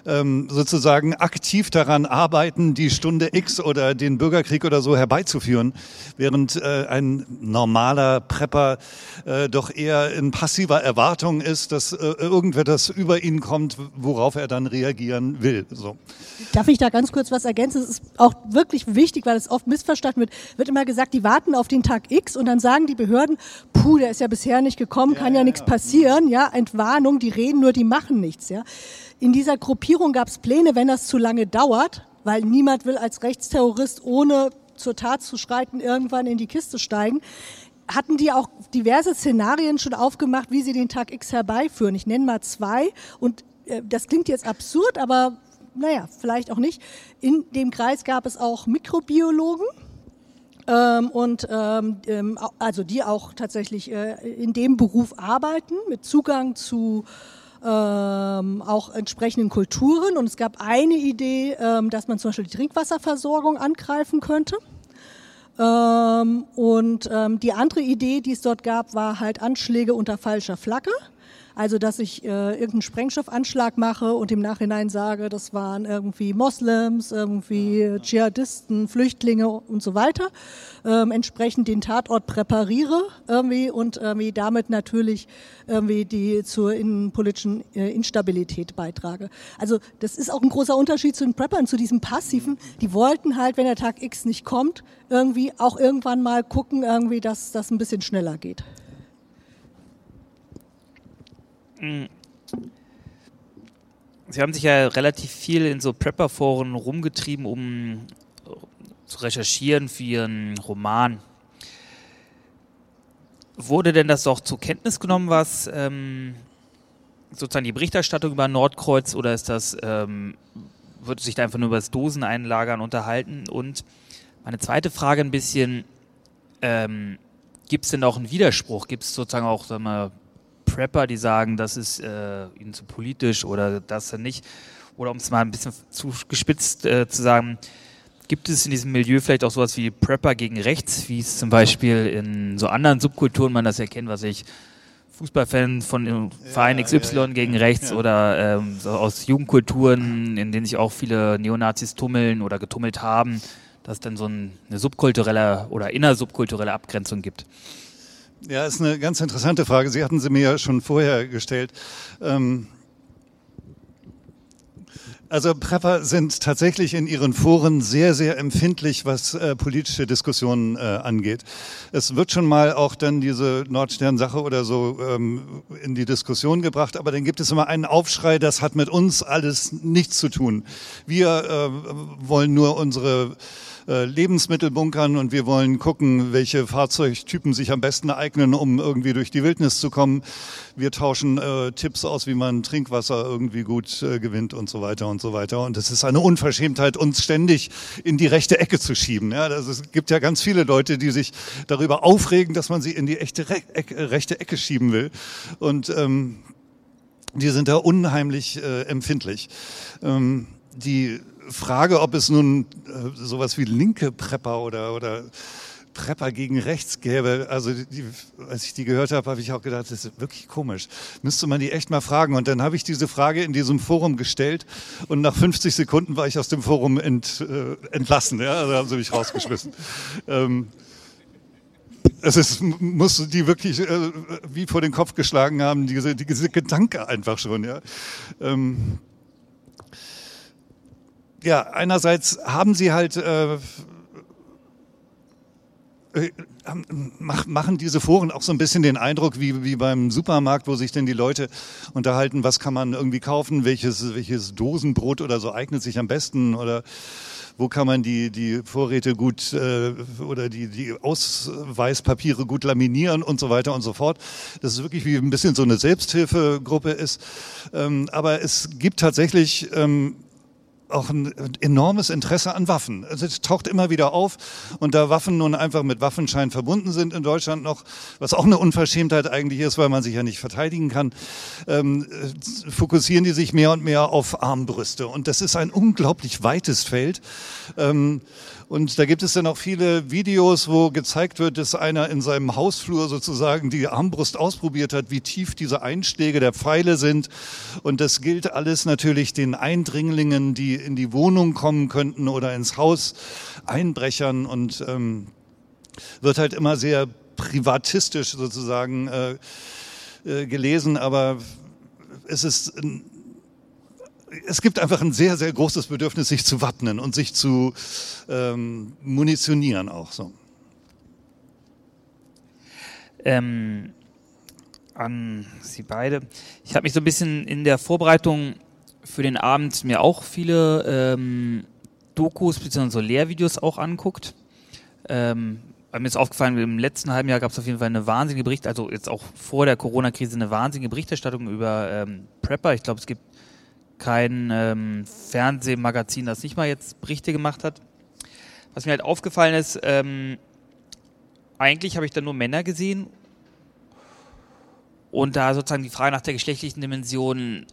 ähm, sozusagen aktiv daran arbeiten, die Stunde X oder den Bürgerkrieg oder so herbeizuführen, während äh, ein normaler Prepper äh, doch eher in passiver Erwartung ist, dass äh, irgendwer das über ihn kommt, worauf er dann reagieren will. So. Darf ich da ganz kurz was ergänzen? Es ist auch wirklich wichtig, weil es oft missverstanden wird. Wird immer gesagt, die warten auf den Tag X und dann sagen die Behörden, puh, der ist ja bisher nicht gekommen, ja, kann ja, ja nichts ja. passieren, ja, Entwarnung, die reden nur, die machen nichts, ja. In dieser Gruppierung gab es Pläne, wenn das zu lange dauert, weil niemand will als Rechtsterrorist ohne zur Tat zu schreiten irgendwann in die Kiste steigen, hatten die auch diverse Szenarien schon aufgemacht, wie sie den Tag X herbeiführen. Ich nenne mal zwei und äh, das klingt jetzt absurd, aber naja, vielleicht auch nicht. In dem Kreis gab es auch Mikrobiologen. Ähm, und ähm, ähm also die auch tatsächlich äh, in dem Beruf arbeiten, mit Zugang zu ähm, auch entsprechenden Kulturen. Und es gab eine Idee, ähm, dass man zum Beispiel die Trinkwasserversorgung angreifen könnte. Ähm, und ähm, die andere Idee, die es dort gab, war halt Anschläge unter falscher Flagge. Also, dass ich äh, irgendeinen Sprengstoffanschlag mache und im Nachhinein sage, das waren irgendwie Moslems, irgendwie Dschihadisten, Flüchtlinge und so weiter. Ähm, entsprechend den Tatort präpariere irgendwie und irgendwie damit natürlich irgendwie die zur innenpolitischen äh, Instabilität beitrage. Also das ist auch ein großer Unterschied zu den Preppern, zu diesem passiven. Die wollten halt, wenn der Tag X nicht kommt, irgendwie auch irgendwann mal gucken, irgendwie, dass das ein bisschen schneller geht. Sie haben sich ja relativ viel in so Prepper-Foren rumgetrieben, um zu recherchieren für Ihren Roman. Wurde denn das auch zur Kenntnis genommen, was ähm, sozusagen die Berichterstattung über Nordkreuz oder ist das, ähm, wird sich da einfach nur über das Doseneinlagern unterhalten? Und meine zweite Frage ein bisschen, ähm, gibt es denn auch einen Widerspruch? Gibt es sozusagen auch sagen wir, Prepper, die sagen, das ist äh, ihnen zu politisch oder das nicht. Oder um es mal ein bisschen zu gespitzt äh, zu sagen, gibt es in diesem Milieu vielleicht auch sowas wie Prepper gegen rechts, wie es zum Beispiel in so anderen Subkulturen man das erkennt, was ich Fußballfan von ja, Verein XY ja, ja, gegen rechts oder ähm, so aus Jugendkulturen, in denen sich auch viele Neonazis tummeln oder getummelt haben, dass es dann so ein, eine subkulturelle oder innersubkulturelle Abgrenzung gibt. Ja, ist eine ganz interessante Frage. Sie hatten sie mir ja schon vorher gestellt. Ähm also Prepper sind tatsächlich in ihren Foren sehr, sehr empfindlich, was äh, politische Diskussionen äh, angeht. Es wird schon mal auch dann diese Nordstern-Sache oder so ähm, in die Diskussion gebracht, aber dann gibt es immer einen Aufschrei, das hat mit uns alles nichts zu tun. Wir äh, wollen nur unsere äh, Lebensmittel bunkern und wir wollen gucken, welche Fahrzeugtypen sich am besten eignen, um irgendwie durch die Wildnis zu kommen. Wir tauschen äh, Tipps aus, wie man Trinkwasser irgendwie gut äh, gewinnt und so weiter und so weiter. Und es ist eine Unverschämtheit, uns ständig in die rechte Ecke zu schieben. Ja, also es gibt ja ganz viele Leute, die sich darüber aufregen, dass man sie in die echte Re Ecke, rechte Ecke schieben will. Und ähm, die sind da unheimlich äh, empfindlich. Ähm, die Frage, ob es nun äh, sowas wie linke Prepper oder, oder Prepper gegen rechts gäbe, also die, als ich die gehört habe, habe ich auch gedacht, das ist wirklich komisch. Müsste man die echt mal fragen. Und dann habe ich diese Frage in diesem Forum gestellt und nach 50 Sekunden war ich aus dem Forum ent, äh, entlassen. Ja? Also haben sie mich rausgeschmissen. ähm, es ist, muss die wirklich äh, wie vor den Kopf geschlagen haben, diese, diese Gedanke einfach schon. Ja? Ähm, ja, einerseits haben sie halt äh, äh machen diese Foren auch so ein bisschen den Eindruck wie, wie beim Supermarkt, wo sich denn die Leute unterhalten, was kann man irgendwie kaufen, welches, welches Dosenbrot oder so eignet sich am besten oder wo kann man die, die Vorräte gut äh, oder die, die Ausweispapiere gut laminieren und so weiter und so fort. Das ist wirklich wie ein bisschen so eine Selbsthilfegruppe ist. Ähm, aber es gibt tatsächlich ähm, auch ein enormes Interesse an Waffen. Also es taucht immer wieder auf und da Waffen nun einfach mit Waffenschein verbunden sind in Deutschland noch, was auch eine Unverschämtheit eigentlich ist, weil man sich ja nicht verteidigen kann, ähm, fokussieren die sich mehr und mehr auf Armbrüste. Und das ist ein unglaublich weites Feld. Ähm, und da gibt es dann auch viele Videos, wo gezeigt wird, dass einer in seinem Hausflur sozusagen die Armbrust ausprobiert hat, wie tief diese Einschläge der Pfeile sind. Und das gilt alles natürlich den Eindringlingen, die in die Wohnung kommen könnten oder ins Haus, Einbrechern und ähm, wird halt immer sehr privatistisch sozusagen äh, äh, gelesen, aber es ist es gibt einfach ein sehr, sehr großes Bedürfnis, sich zu wappnen und sich zu ähm, munitionieren auch so. Ähm, an Sie beide. Ich habe mich so ein bisschen in der Vorbereitung für den Abend mir auch viele ähm, Dokus bzw. So Lehrvideos auch anguckt. Ähm, mir ist aufgefallen, im letzten halben Jahr gab es auf jeden Fall eine wahnsinnige Bericht, also jetzt auch vor der Corona-Krise eine wahnsinnige Berichterstattung über ähm, Prepper. Ich glaube, es gibt kein ähm, Fernsehmagazin, das nicht mal jetzt Berichte gemacht hat. Was mir halt aufgefallen ist, ähm, eigentlich habe ich da nur Männer gesehen und da sozusagen die Frage nach der geschlechtlichen Dimension,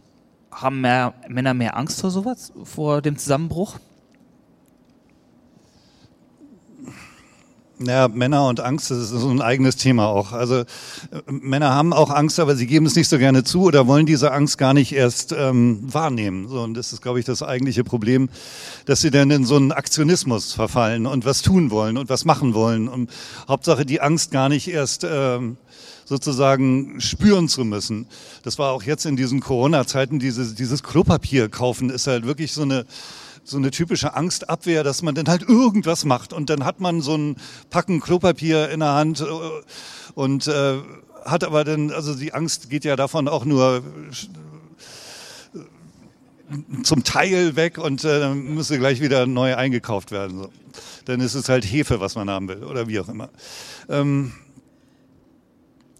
haben mehr, Männer mehr Angst vor sowas, vor dem Zusammenbruch? Ja, Männer und Angst, das ist so ein eigenes Thema auch. Also äh, Männer haben auch Angst, aber sie geben es nicht so gerne zu oder wollen diese Angst gar nicht erst ähm, wahrnehmen. So, und das ist, glaube ich, das eigentliche Problem, dass sie dann in so einen Aktionismus verfallen und was tun wollen und was machen wollen. Und Hauptsache die Angst gar nicht erst ähm, sozusagen spüren zu müssen. Das war auch jetzt in diesen Corona-Zeiten, dieses, dieses Klopapier kaufen ist halt wirklich so eine so eine typische Angstabwehr, dass man dann halt irgendwas macht und dann hat man so ein Packen Klopapier in der Hand äh, und äh, hat aber dann, also die Angst geht ja davon auch nur äh, zum Teil weg und äh, müsste gleich wieder neu eingekauft werden. So. Dann ist es halt Hefe, was man haben will oder wie auch immer. Ähm,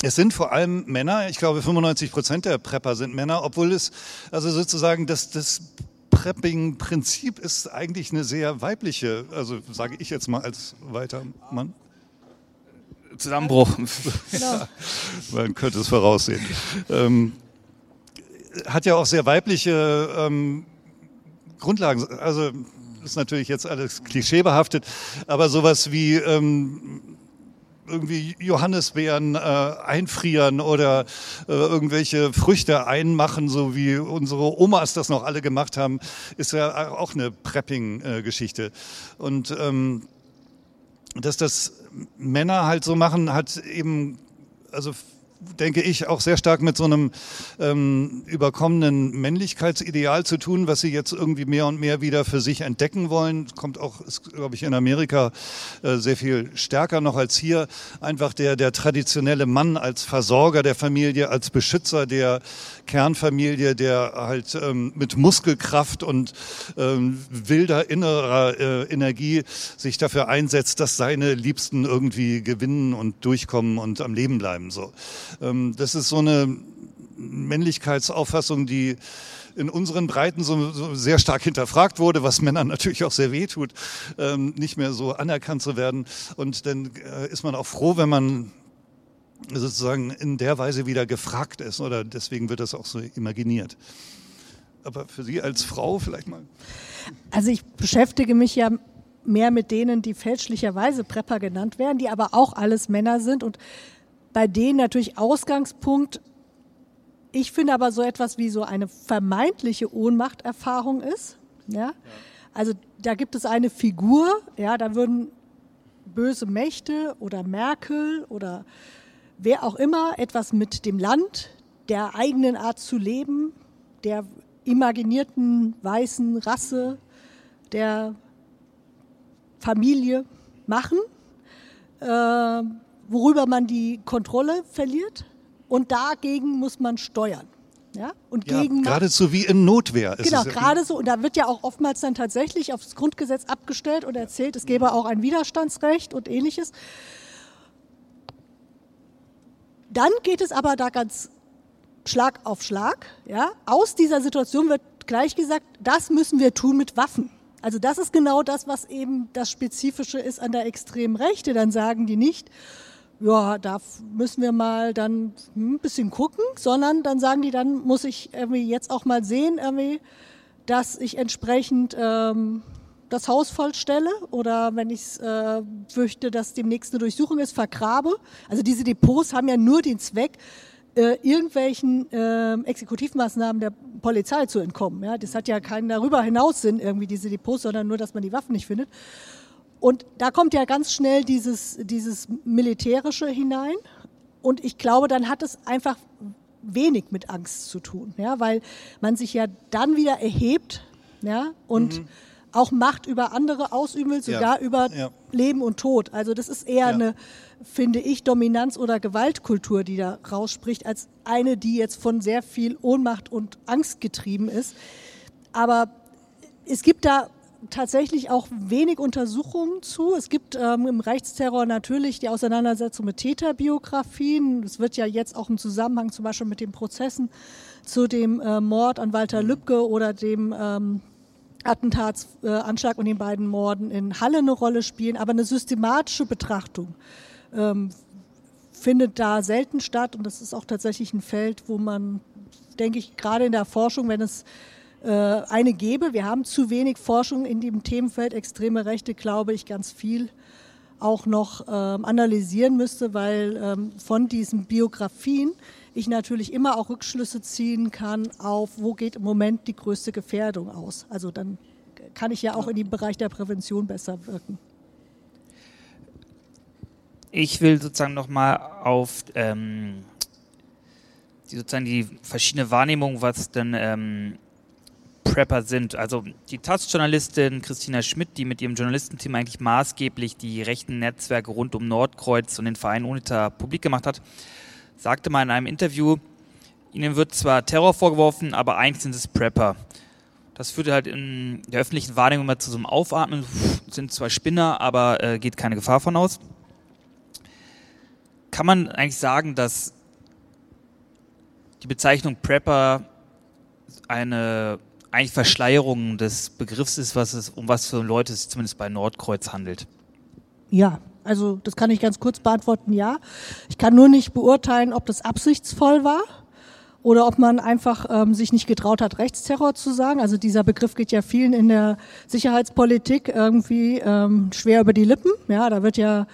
es sind vor allem Männer, ich glaube 95 Prozent der Prepper sind Männer, obwohl es also sozusagen das, das Prepping-Prinzip ist eigentlich eine sehr weibliche, also sage ich jetzt mal als weiter Mann. Zusammenbruch. ja, man könnte es voraussehen. Ähm, hat ja auch sehr weibliche ähm, Grundlagen. Also ist natürlich jetzt alles klischeebehaftet, aber sowas wie ähm, irgendwie Johannisbeeren äh, einfrieren oder äh, irgendwelche Früchte einmachen, so wie unsere Omas das noch alle gemacht haben, ist ja auch eine Prepping-Geschichte. Und ähm, dass das Männer halt so machen, hat eben also denke ich, auch sehr stark mit so einem ähm, überkommenen Männlichkeitsideal zu tun, was sie jetzt irgendwie mehr und mehr wieder für sich entdecken wollen. Kommt auch, glaube ich, in Amerika äh, sehr viel stärker noch als hier. Einfach der, der traditionelle Mann als Versorger der Familie, als Beschützer der Kernfamilie, der halt ähm, mit Muskelkraft und ähm, wilder innerer äh, Energie sich dafür einsetzt, dass seine Liebsten irgendwie gewinnen und durchkommen und am Leben bleiben. So. Ähm, das ist so eine Männlichkeitsauffassung, die in unseren Breiten so, so, sehr stark hinterfragt wurde, was Männern natürlich auch sehr weh tut, ähm, nicht mehr so anerkannt zu werden. Und dann äh, ist man auch froh, wenn man sozusagen in der Weise wieder gefragt ist oder deswegen wird das auch so imaginiert. Aber für Sie als Frau vielleicht mal? Also ich beschäftige mich ja mehr mit denen, die fälschlicherweise Prepper genannt werden, die aber auch alles Männer sind und bei denen natürlich Ausgangspunkt, ich finde aber so etwas wie so eine vermeintliche Ohnmachterfahrung ist. Ja? Also da gibt es eine Figur, ja, da würden böse Mächte oder Merkel oder wer auch immer etwas mit dem Land, der eigenen Art zu leben, der imaginierten weißen Rasse, der Familie machen. Äh, worüber man die Kontrolle verliert und dagegen muss man steuern. Ja, und ja, gegen geradezu wie in Notwehr. Ist genau, gerade so. Und da wird ja auch oftmals dann tatsächlich aufs Grundgesetz abgestellt und erzählt, es gäbe auch ein Widerstandsrecht und ähnliches. Dann geht es aber da ganz Schlag auf Schlag. Ja? Aus dieser Situation wird wird gleich gesagt, das müssen wir tun mit Waffen. Also das ist genau das, was eben das Spezifische ist an der extremen Rechte. Dann sagen die nicht, ja, da müssen wir mal dann ein bisschen gucken, sondern dann sagen die, dann muss ich irgendwie jetzt auch mal sehen, irgendwie, dass ich entsprechend ähm, das Haus vollstelle oder wenn ich äh, fürchte, dass demnächst eine Durchsuchung ist, vergrabe. Also diese Depots haben ja nur den Zweck, äh, irgendwelchen äh, Exekutivmaßnahmen der Polizei zu entkommen. Ja? Das hat ja keinen darüber hinaus Sinn, irgendwie diese Depots, sondern nur, dass man die Waffen nicht findet. Und da kommt ja ganz schnell dieses, dieses Militärische hinein. Und ich glaube, dann hat es einfach wenig mit Angst zu tun, ja, weil man sich ja dann wieder erhebt ja, und mhm. auch Macht über andere ausüben will, sogar ja. über ja. Leben und Tod. Also das ist eher eine, finde ich, Dominanz- oder Gewaltkultur, die da rausspricht, als eine, die jetzt von sehr viel Ohnmacht und Angst getrieben ist. Aber es gibt da tatsächlich auch wenig Untersuchungen zu. Es gibt ähm, im Rechtsterror natürlich die Auseinandersetzung mit Täterbiografien. Es wird ja jetzt auch im Zusammenhang zum Beispiel mit den Prozessen zu dem äh, Mord an Walter Lübcke oder dem ähm, Attentatsanschlag äh, und den beiden Morden in Halle eine Rolle spielen. Aber eine systematische Betrachtung ähm, findet da selten statt. Und das ist auch tatsächlich ein Feld, wo man, denke ich, gerade in der Forschung, wenn es eine gäbe, wir haben zu wenig Forschung in dem Themenfeld extreme Rechte, glaube ich, ganz viel auch noch ähm, analysieren müsste, weil ähm, von diesen Biografien ich natürlich immer auch Rückschlüsse ziehen kann auf, wo geht im Moment die größte Gefährdung aus. Also dann kann ich ja auch in den Bereich der Prävention besser wirken. Ich will sozusagen nochmal auf ähm, die, sozusagen die verschiedene Wahrnehmung, was denn ähm, Prepper sind. Also die Taz-Journalistin Christina Schmidt, die mit ihrem Journalistenteam eigentlich maßgeblich die rechten Netzwerke rund um Nordkreuz und den Verein UNITA publik gemacht hat, sagte mal in einem Interview, ihnen wird zwar Terror vorgeworfen, aber eigentlich sind es Prepper. Das führte halt in der öffentlichen Wahrnehmung immer zu so einem Aufatmen, sind zwar Spinner, aber äh, geht keine Gefahr von aus kann man eigentlich sagen, dass die Bezeichnung Prepper eine eigentlich Verschleierung des Begriffs ist, was es, um was für Leute es zumindest bei Nordkreuz handelt? Ja, also das kann ich ganz kurz beantworten, ja. Ich kann nur nicht beurteilen, ob das absichtsvoll war oder ob man einfach ähm, sich nicht getraut hat, Rechtsterror zu sagen. Also dieser Begriff geht ja vielen in der Sicherheitspolitik irgendwie ähm, schwer über die Lippen. Ja, da wird ja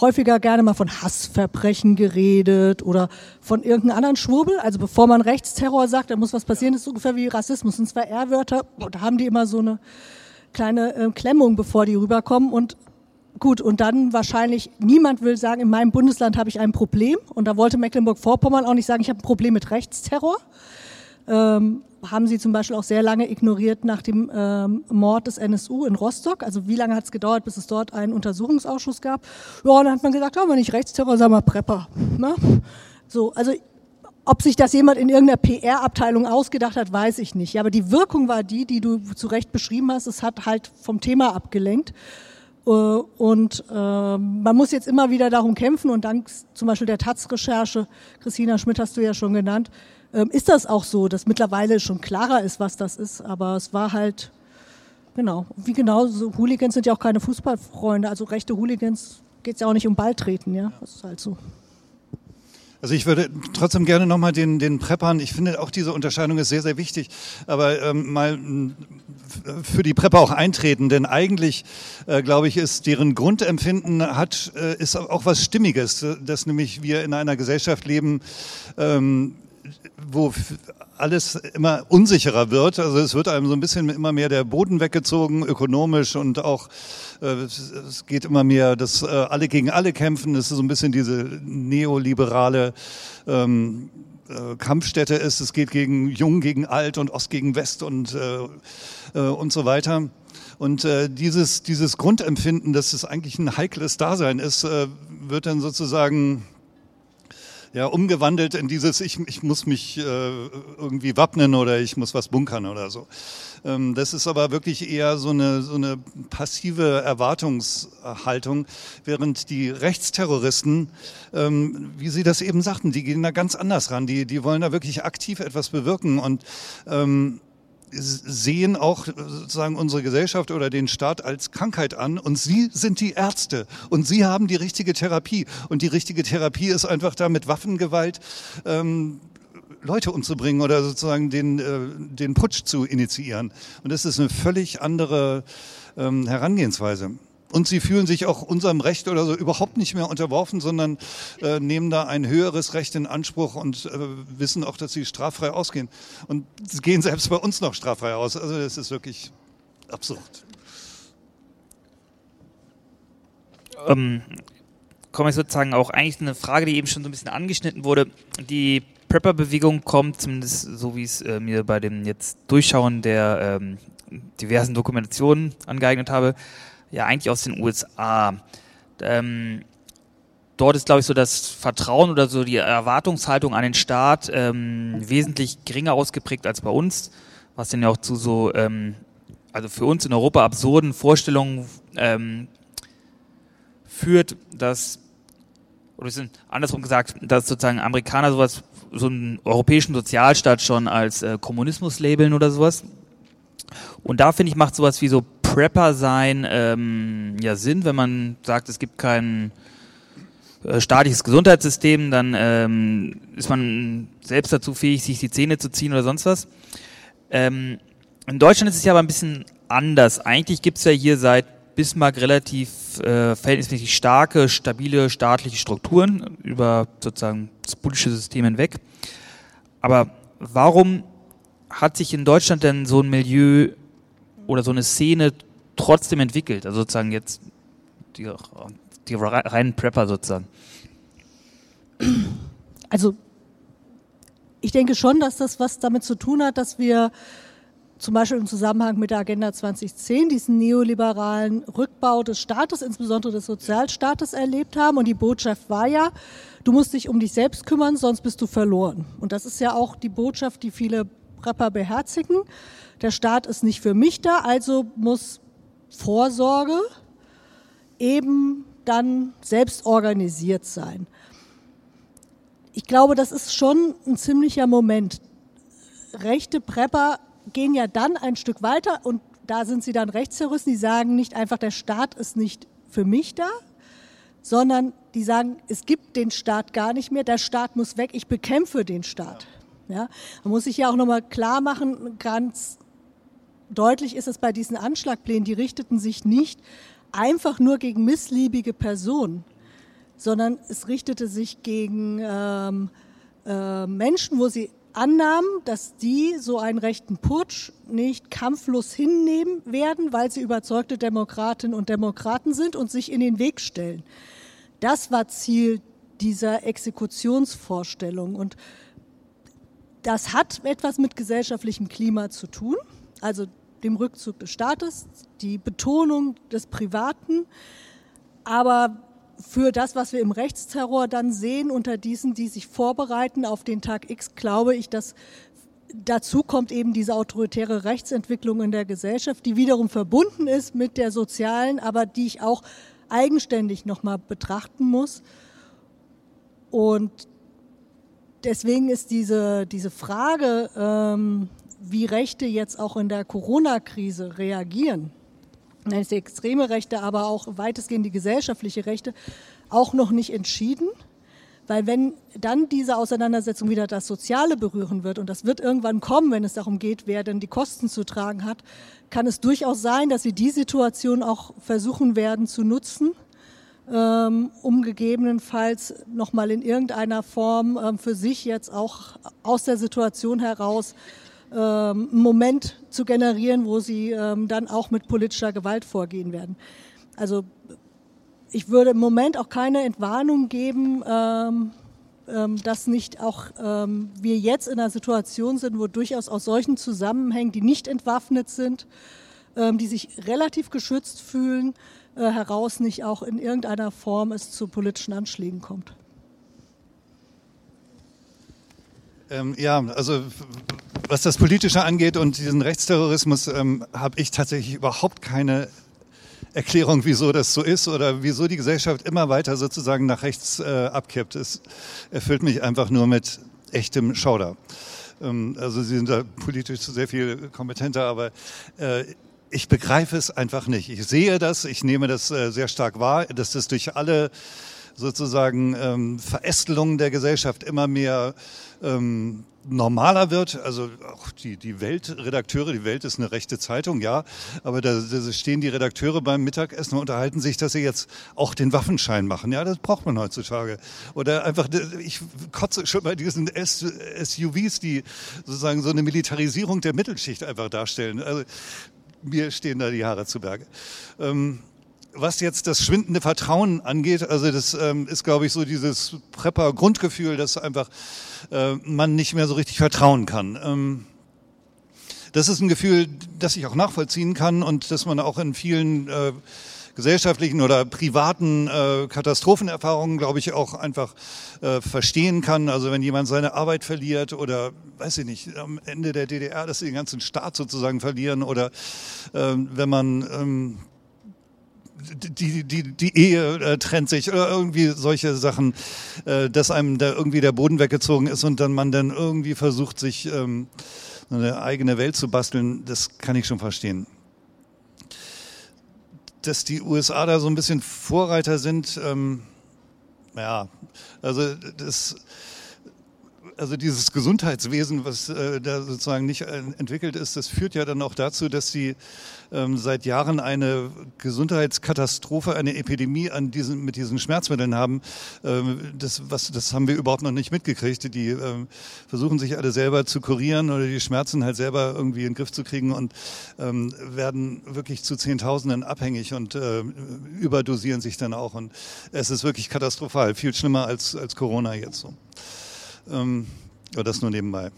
häufiger gerne mal von Hassverbrechen geredet oder von irgendeinem anderen Schwurbel. Also bevor man Rechtsterror sagt, da muss was passieren, das ist ungefähr wie Rassismus. Und zwar R-Wörter, da haben die immer so eine kleine äh, Klemmung, bevor die rüberkommen. Und gut, und dann wahrscheinlich, niemand will sagen, in meinem Bundesland habe ich ein Problem. Und da wollte Mecklenburg-Vorpommern auch nicht sagen, ich habe ein Problem mit Rechtsterror. Ähm, haben sie zum Beispiel auch sehr lange ignoriert nach dem ähm, Mord des NSU in Rostock. Also wie lange hat es gedauert, bis es dort einen Untersuchungsausschuss gab? Ja, und dann hat man gesagt, ja, wenn nicht Rechtsterror, sagen wir Prepper. Ne? So, also ob sich das jemand in irgendeiner PR-Abteilung ausgedacht hat, weiß ich nicht. Ja, aber die Wirkung war die, die du zu Recht beschrieben hast. Es hat halt vom Thema abgelenkt. Äh, und äh, man muss jetzt immer wieder darum kämpfen und dank zum Beispiel der Taz-Recherche, Christina Schmidt hast du ja schon genannt, ist das auch so, dass mittlerweile schon klarer ist, was das ist. Aber es war halt, genau, wie genau, so Hooligans sind ja auch keine Fußballfreunde. Also rechte Hooligans geht es ja auch nicht um Balltreten, ja. Das ist halt so. Also ich würde trotzdem gerne nochmal den, den Preppern, ich finde auch diese Unterscheidung ist sehr, sehr wichtig, aber ähm, mal für die Prepper auch eintreten, denn eigentlich, äh, glaube ich, ist deren Grundempfinden hat, äh, ist auch was Stimmiges, dass nämlich wir in einer Gesellschaft leben, ähm, wo alles immer unsicherer wird. Also es wird einem so ein bisschen immer mehr der Boden weggezogen, ökonomisch und auch äh, es geht immer mehr, dass äh, alle gegen alle kämpfen. Das ist so ein bisschen diese neoliberale ähm, äh, Kampfstätte ist. Es geht gegen Jung gegen Alt und Ost gegen West und, äh, äh, und so weiter. Und äh, dieses, dieses Grundempfinden, dass es eigentlich ein heikles Dasein ist, wird dann sozusagen ja, umgewandelt in dieses, ich, ich muss mich äh, irgendwie wappnen oder ich muss was bunkern oder so. Ähm, das ist aber wirklich eher so eine, so eine passive Erwartungshaltung, während die Rechtsterroristen, ähm, wie Sie das eben sagten, die gehen da ganz anders ran. Die, die wollen da wirklich aktiv etwas bewirken und ähm, sehen auch sozusagen unsere Gesellschaft oder den Staat als Krankheit an und sie sind die Ärzte und sie haben die richtige Therapie und die richtige Therapie ist einfach da mit Waffengewalt ähm, Leute umzubringen oder sozusagen den, äh, den Putsch zu initiieren. Und das ist eine völlig andere ähm, Herangehensweise. Und sie fühlen sich auch unserem Recht oder so überhaupt nicht mehr unterworfen, sondern äh, nehmen da ein höheres Recht in Anspruch und äh, wissen auch, dass sie straffrei ausgehen. Und sie gehen selbst bei uns noch straffrei aus. Also das ist wirklich absurd. Ähm, komme ich sozusagen auch eigentlich eine Frage, die eben schon so ein bisschen angeschnitten wurde. Die Prepper-Bewegung kommt, zumindest so wie es äh, mir bei dem jetzt Durchschauen der ähm, diversen Dokumentationen angeeignet habe, ja eigentlich aus den USA. Ähm, dort ist, glaube ich, so das Vertrauen oder so die Erwartungshaltung an den Staat ähm, wesentlich geringer ausgeprägt als bei uns, was dann ja auch zu so, ähm, also für uns in Europa absurden Vorstellungen ähm, führt, dass, oder andersrum gesagt, dass sozusagen Amerikaner sowas, so einen europäischen Sozialstaat schon als äh, Kommunismus labeln oder sowas. Und da finde ich, macht sowas wie so Prepper sein ähm, ja Sinn, wenn man sagt, es gibt kein äh, staatliches Gesundheitssystem, dann ähm, ist man selbst dazu fähig, sich die Zähne zu ziehen oder sonst was. Ähm, in Deutschland ist es ja aber ein bisschen anders. Eigentlich gibt es ja hier seit Bismarck relativ äh, verhältnismäßig starke, stabile staatliche Strukturen über sozusagen das politische System hinweg. Aber warum hat sich in Deutschland denn so ein Milieu oder so eine Szene trotzdem entwickelt? Also sozusagen jetzt die, die reinen Prepper sozusagen. Also ich denke schon, dass das was damit zu tun hat, dass wir zum Beispiel im Zusammenhang mit der Agenda 2010 diesen neoliberalen Rückbau des Staates, insbesondere des Sozialstaates, erlebt haben. Und die Botschaft war ja, du musst dich um dich selbst kümmern, sonst bist du verloren. Und das ist ja auch die Botschaft, die viele Prepper beherzigen der Staat ist nicht für mich da, also muss Vorsorge eben dann selbst organisiert sein. Ich glaube, das ist schon ein ziemlicher Moment. Rechte Prepper gehen ja dann ein Stück weiter und da sind sie dann rechtszerrissen. Die sagen nicht einfach, der Staat ist nicht für mich da, sondern die sagen, es gibt den Staat gar nicht mehr, der Staat muss weg, ich bekämpfe den Staat. Ja, man muss sich ja auch nochmal klar machen, ganz deutlich ist es bei diesen Anschlagplänen, die richteten sich nicht einfach nur gegen missliebige Personen, sondern es richtete sich gegen ähm, äh, Menschen, wo sie annahmen, dass die so einen rechten Putsch nicht kampflos hinnehmen werden, weil sie überzeugte Demokratinnen und Demokraten sind und sich in den Weg stellen. Das war Ziel dieser Exekutionsvorstellung. Und das hat etwas mit gesellschaftlichem Klima zu tun. Also dem Rückzug des Staates, die Betonung des Privaten, aber für das, was wir im Rechtsterror dann sehen, unter diesen, die sich vorbereiten auf den Tag X, glaube ich, dass dazu kommt eben diese autoritäre Rechtsentwicklung in der Gesellschaft, die wiederum verbunden ist mit der sozialen, aber die ich auch eigenständig nochmal betrachten muss. Und deswegen ist diese, diese Frage, ähm, wie Rechte jetzt auch in der Corona-Krise reagieren, nennt die extreme Rechte, aber auch weitestgehend die gesellschaftliche Rechte, auch noch nicht entschieden. Weil wenn dann diese Auseinandersetzung wieder das Soziale berühren wird, und das wird irgendwann kommen, wenn es darum geht, wer denn die Kosten zu tragen hat, kann es durchaus sein, dass sie die Situation auch versuchen werden zu nutzen, ähm, um gegebenenfalls nochmal in irgendeiner Form ähm, für sich jetzt auch aus der Situation heraus ähm, Moment zu generieren, wo sie ähm, dann auch mit politischer Gewalt vorgehen werden. Also ich würde im Moment auch keine Entwarnung geben, ähm, ähm, dass nicht auch ähm, wir jetzt in einer Situation sind, wo durchaus aus solchen Zusammenhängen, die nicht entwaffnet sind, ähm, die sich relativ geschützt fühlen, äh, heraus nicht auch in irgendeiner Form es zu politischen Anschlägen kommt. Ähm, ja, also was das Politische angeht und diesen Rechtsterrorismus, ähm, habe ich tatsächlich überhaupt keine Erklärung, wieso das so ist oder wieso die Gesellschaft immer weiter sozusagen nach rechts äh, abkippt. Es erfüllt mich einfach nur mit echtem Schauder. Ähm, also Sie sind da politisch sehr viel kompetenter, aber äh, ich begreife es einfach nicht. Ich sehe das, ich nehme das äh, sehr stark wahr, dass das durch alle sozusagen ähm, Verästelungen der Gesellschaft immer mehr ähm, normaler wird. Also auch die, die Weltredakteure, die Welt ist eine rechte Zeitung, ja, aber da, da stehen die Redakteure beim Mittagessen und unterhalten sich, dass sie jetzt auch den Waffenschein machen. Ja, das braucht man heutzutage. Oder einfach, ich kotze schon bei diesen SUVs, die sozusagen so eine Militarisierung der Mittelschicht einfach darstellen. Also mir stehen da die Haare zu Berge. Ähm, was jetzt das schwindende Vertrauen angeht, also das ähm, ist, glaube ich, so dieses Prepper-Grundgefühl, dass einfach äh, man nicht mehr so richtig vertrauen kann. Ähm, das ist ein Gefühl, das ich auch nachvollziehen kann und dass man auch in vielen äh, gesellschaftlichen oder privaten äh, Katastrophenerfahrungen, glaube ich, auch einfach äh, verstehen kann. Also wenn jemand seine Arbeit verliert oder, weiß ich nicht, am Ende der DDR, dass sie den ganzen Staat sozusagen verlieren oder äh, wenn man ähm, die, die, die Ehe äh, trennt sich oder irgendwie solche Sachen, äh, dass einem da irgendwie der Boden weggezogen ist und dann man dann irgendwie versucht, sich ähm, eine eigene Welt zu basteln, das kann ich schon verstehen. Dass die USA da so ein bisschen Vorreiter sind, ähm, ja, also das also dieses Gesundheitswesen, was äh, da sozusagen nicht äh, entwickelt ist, das führt ja dann auch dazu, dass sie ähm, seit Jahren eine Gesundheitskatastrophe, eine Epidemie an diesen, mit diesen Schmerzmitteln haben. Ähm, das, was, das haben wir überhaupt noch nicht mitgekriegt. Die ähm, versuchen sich alle selber zu kurieren oder die Schmerzen halt selber irgendwie in den Griff zu kriegen und ähm, werden wirklich zu Zehntausenden abhängig und äh, überdosieren sich dann auch. Und es ist wirklich katastrophal, viel schlimmer als, als Corona jetzt so. Ähm, aber das nur nebenbei.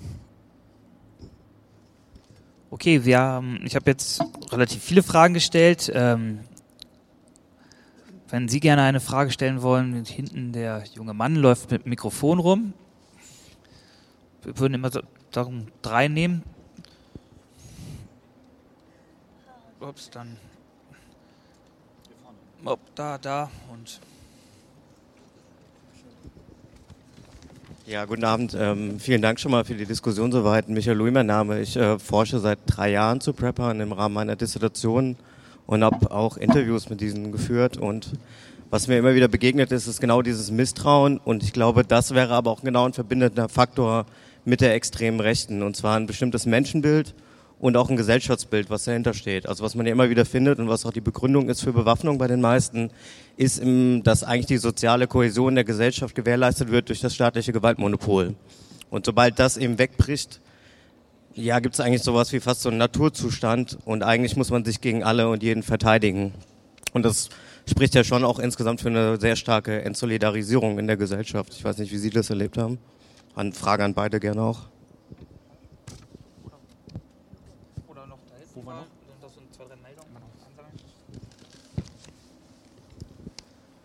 Okay, wir haben, ich habe jetzt relativ viele Fragen gestellt. Ähm, wenn Sie gerne eine Frage stellen wollen, hinten der junge Mann läuft mit Mikrofon rum. Wir würden immer darum drei nehmen. Ups, dann. Ob, da, da und. Ja, guten Abend. Ähm, vielen Dank schon mal für die Diskussion soweit. Michael Louis, mein Name. Ich äh, forsche seit drei Jahren zu Preppern im Rahmen meiner Dissertation und habe auch Interviews mit diesen geführt. Und was mir immer wieder begegnet ist, ist genau dieses Misstrauen. Und ich glaube, das wäre aber auch genau ein verbindender Faktor mit der extremen Rechten. Und zwar ein bestimmtes Menschenbild und auch ein Gesellschaftsbild, was dahinter steht. Also was man ja immer wieder findet und was auch die Begründung ist für Bewaffnung bei den meisten, ist, im, dass eigentlich die soziale Kohäsion der Gesellschaft gewährleistet wird durch das staatliche Gewaltmonopol. Und sobald das eben wegbricht, ja, gibt es eigentlich sowas wie fast so einen Naturzustand und eigentlich muss man sich gegen alle und jeden verteidigen. Und das spricht ja schon auch insgesamt für eine sehr starke Entsolidarisierung in der Gesellschaft. Ich weiß nicht, wie Sie das erlebt haben. An Frage an beide gerne auch.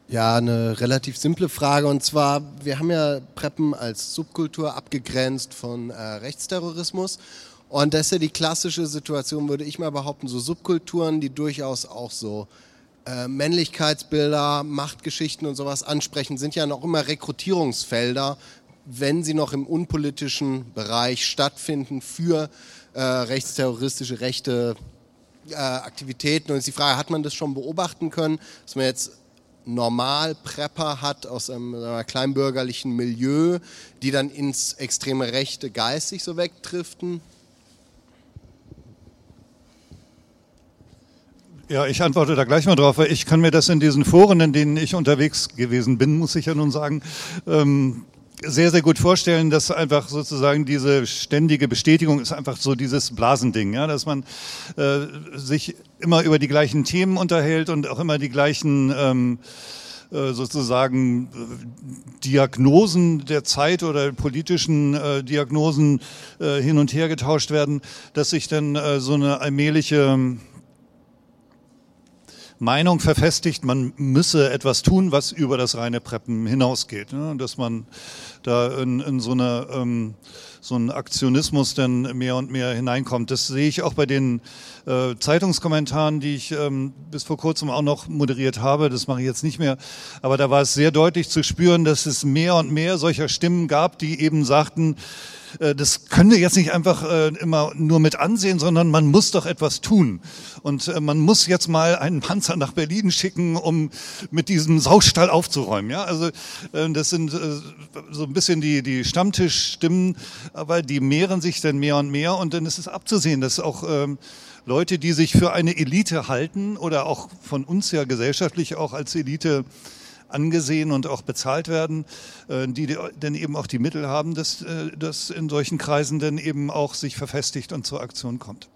Ja, eine relativ simple Frage. Und zwar, wir haben ja Preppen als Subkultur abgegrenzt von äh, Rechtsterrorismus. Und das ist ja die klassische Situation, würde ich mal behaupten, so Subkulturen, die durchaus auch so äh, Männlichkeitsbilder, Machtgeschichten und sowas ansprechen, sind ja noch immer Rekrutierungsfelder, wenn sie noch im unpolitischen Bereich stattfinden für äh, rechtsterroristische rechte äh, Aktivitäten. Und ist die Frage, hat man das schon beobachten können, dass man jetzt Normal-Prepper hat aus einem, einem kleinbürgerlichen Milieu, die dann ins extreme Rechte geistig so wegdriften? Ja, ich antworte da gleich mal drauf, weil ich kann mir das in diesen Foren, in denen ich unterwegs gewesen bin, muss ich ja nun sagen, ähm, sehr, sehr gut vorstellen, dass einfach sozusagen diese ständige Bestätigung ist einfach so dieses Blasending, ja, dass man äh, sich immer über die gleichen Themen unterhält und auch immer die gleichen ähm, äh, sozusagen äh, Diagnosen der Zeit oder politischen äh, Diagnosen hin und her getauscht werden, dass sich dann so eine allmähliche Meinung verfestigt, man müsse etwas tun, was über das reine Preppen hinausgeht. Ne? Dass man da in, in so, eine, ähm, so einen Aktionismus dann mehr und mehr hineinkommt. Das sehe ich auch bei den äh, Zeitungskommentaren, die ich ähm, bis vor kurzem auch noch moderiert habe. Das mache ich jetzt nicht mehr. Aber da war es sehr deutlich zu spüren, dass es mehr und mehr solcher Stimmen gab, die eben sagten, das können wir jetzt nicht einfach äh, immer nur mit ansehen, sondern man muss doch etwas tun. Und äh, man muss jetzt mal einen Panzer nach Berlin schicken, um mit diesem Saustall aufzuräumen. Ja, also das sind so ein bisschen die, die Stammtischstimmen, aber die mehren sich dann mehr und mehr und dann ist es abzusehen, dass auch ähm, Leute, die sich für eine Elite halten oder auch von uns ja gesellschaftlich auch als Elite angesehen und auch bezahlt werden, äh, die dann eben auch die Mittel haben, dass äh, das in solchen Kreisen dann eben auch sich verfestigt und zur Aktion kommt.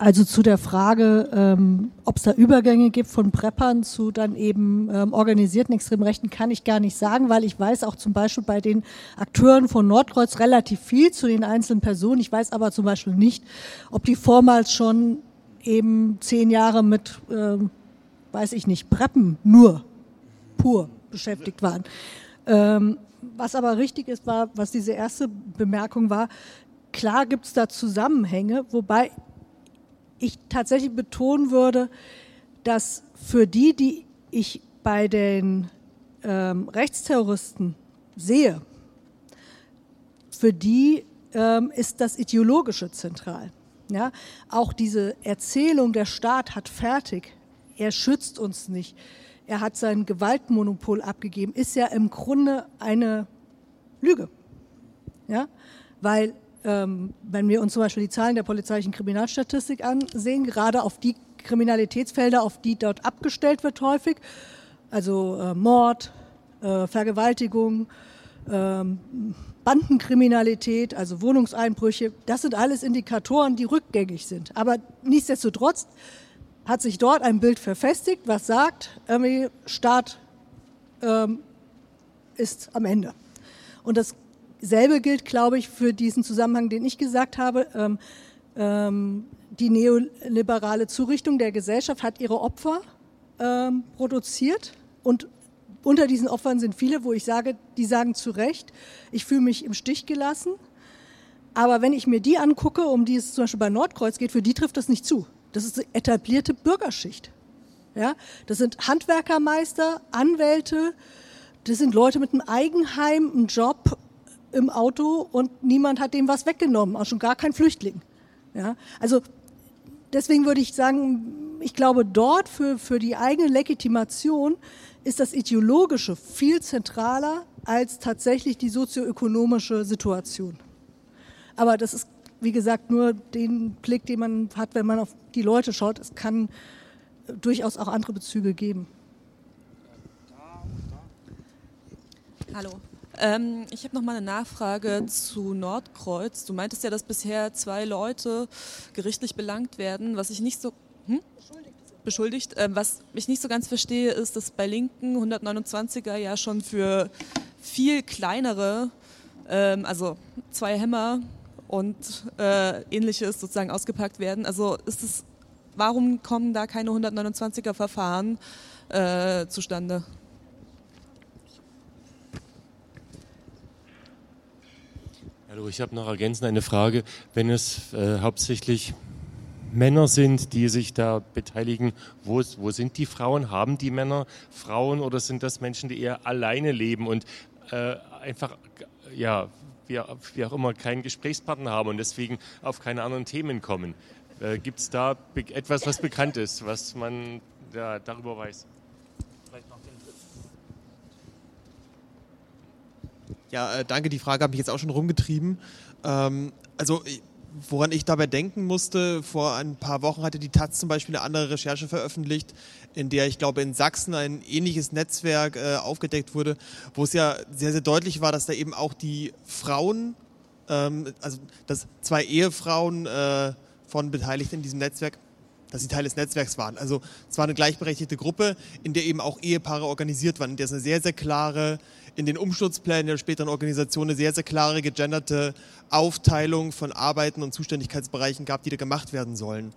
Also zu der Frage, ähm, ob es da Übergänge gibt von Preppern zu dann eben ähm, organisierten extremen Rechten, kann ich gar nicht sagen, weil ich weiß auch zum Beispiel bei den Akteuren von Nordkreuz relativ viel zu den einzelnen Personen. Ich weiß aber zum Beispiel nicht, ob die vormals schon eben zehn Jahre mit ähm, weiß ich nicht, Preppen nur, pur beschäftigt waren. Ähm, was aber richtig ist, war, was diese erste Bemerkung war, klar gibt es da Zusammenhänge, wobei ich tatsächlich betonen würde, dass für die, die ich bei den ähm, Rechtsterroristen sehe, für die ähm, ist das Ideologische zentral. Ja? Auch diese Erzählung, der Staat hat fertig, er schützt uns nicht, er hat sein Gewaltmonopol abgegeben, ist ja im Grunde eine Lüge. Ja? Weil, ähm, wenn wir uns zum Beispiel die Zahlen der polizeilichen Kriminalstatistik ansehen, gerade auf die Kriminalitätsfelder, auf die dort abgestellt wird häufig, also äh, Mord, äh, Vergewaltigung, ähm, Bandenkriminalität, also Wohnungseinbrüche, das sind alles Indikatoren, die rückgängig sind. Aber nichtsdestotrotz hat sich dort ein Bild verfestigt, was sagt, irgendwie Staat ähm, ist am Ende. Und dasselbe gilt, glaube ich, für diesen Zusammenhang, den ich gesagt habe. Ähm, ähm, die neoliberale Zurichtung der Gesellschaft hat ihre Opfer ähm, produziert und unter diesen Opfern sind viele, wo ich sage, die sagen zu Recht, ich fühle mich im Stich gelassen. Aber wenn ich mir die angucke, um die es zum Beispiel bei Nordkreuz geht, für die trifft das nicht zu. Das ist eine etablierte Bürgerschicht. Ja, das sind Handwerkermeister, Anwälte, das sind Leute mit einem Eigenheim, einem Job im Auto und niemand hat dem was weggenommen, auch schon gar kein Flüchtling. Ja, also deswegen würde ich sagen, ich glaube, dort für, für die eigene Legitimation ist das Ideologische viel zentraler als tatsächlich die sozioökonomische Situation. Aber das ist wie gesagt, nur den Blick, den man hat, wenn man auf die Leute schaut. Es kann durchaus auch andere Bezüge geben. Hallo. Ähm, ich habe noch mal eine Nachfrage zu Nordkreuz. Du meintest ja, dass bisher zwei Leute gerichtlich belangt werden, was ich nicht so hm? beschuldigt. Ähm, was ich nicht so ganz verstehe, ist, dass bei Linken 129er ja schon für viel kleinere, ähm, also zwei Hämmer und äh, ähnliches sozusagen ausgepackt werden. Also ist es, warum kommen da keine 129er Verfahren äh, zustande? Hallo, ich habe noch ergänzend eine Frage. Wenn es äh, hauptsächlich Männer sind, die sich da beteiligen, wo, wo sind die Frauen? Haben die Männer Frauen oder sind das Menschen, die eher alleine leben und äh, einfach ja, wie, wie auch immer keinen Gesprächspartner haben und deswegen auf keine anderen Themen kommen. Äh, Gibt es da etwas, was bekannt ist, was man ja, darüber weiß? Ja, äh, danke. Die Frage habe ich jetzt auch schon rumgetrieben. Ähm, also woran ich dabei denken musste, vor ein paar Wochen hatte die Taz zum Beispiel eine andere Recherche veröffentlicht, in der ich glaube in Sachsen ein ähnliches Netzwerk äh, aufgedeckt wurde, wo es ja sehr, sehr deutlich war, dass da eben auch die Frauen, ähm, also dass zwei Ehefrauen äh, von Beteiligten in diesem Netzwerk dass sie Teil des Netzwerks waren. Also es war eine gleichberechtigte Gruppe, in der eben auch Ehepaare organisiert waren, in der es eine sehr, sehr klare in den Umsturzplänen der späteren Organisation eine sehr, sehr klare, gegenderte Aufteilung von Arbeiten und Zuständigkeitsbereichen gab, die da gemacht werden sollen.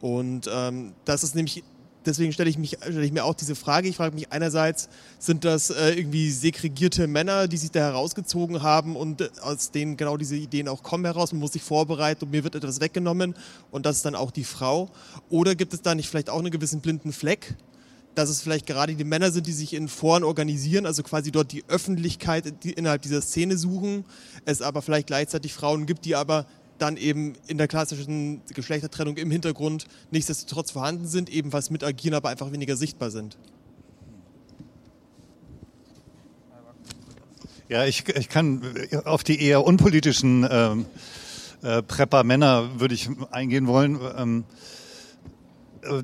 Und ähm, das ist nämlich, deswegen stelle ich, mich, stelle ich mir auch diese Frage. Ich frage mich einerseits, sind das äh, irgendwie segregierte Männer, die sich da herausgezogen haben und äh, aus denen genau diese Ideen auch kommen heraus. Man muss sich vorbereiten und mir wird etwas weggenommen und das ist dann auch die Frau. Oder gibt es da nicht vielleicht auch einen gewissen blinden Fleck, dass es vielleicht gerade die Männer sind, die sich in Foren organisieren, also quasi dort die Öffentlichkeit innerhalb dieser Szene suchen, es aber vielleicht gleichzeitig Frauen gibt, die aber dann eben in der klassischen Geschlechtertrennung im Hintergrund nichtsdestotrotz vorhanden sind, ebenfalls mit agieren, aber einfach weniger sichtbar sind. Ja, ich, ich kann auf die eher unpolitischen ähm, äh, Prepper-Männer würde ich eingehen wollen. Ähm,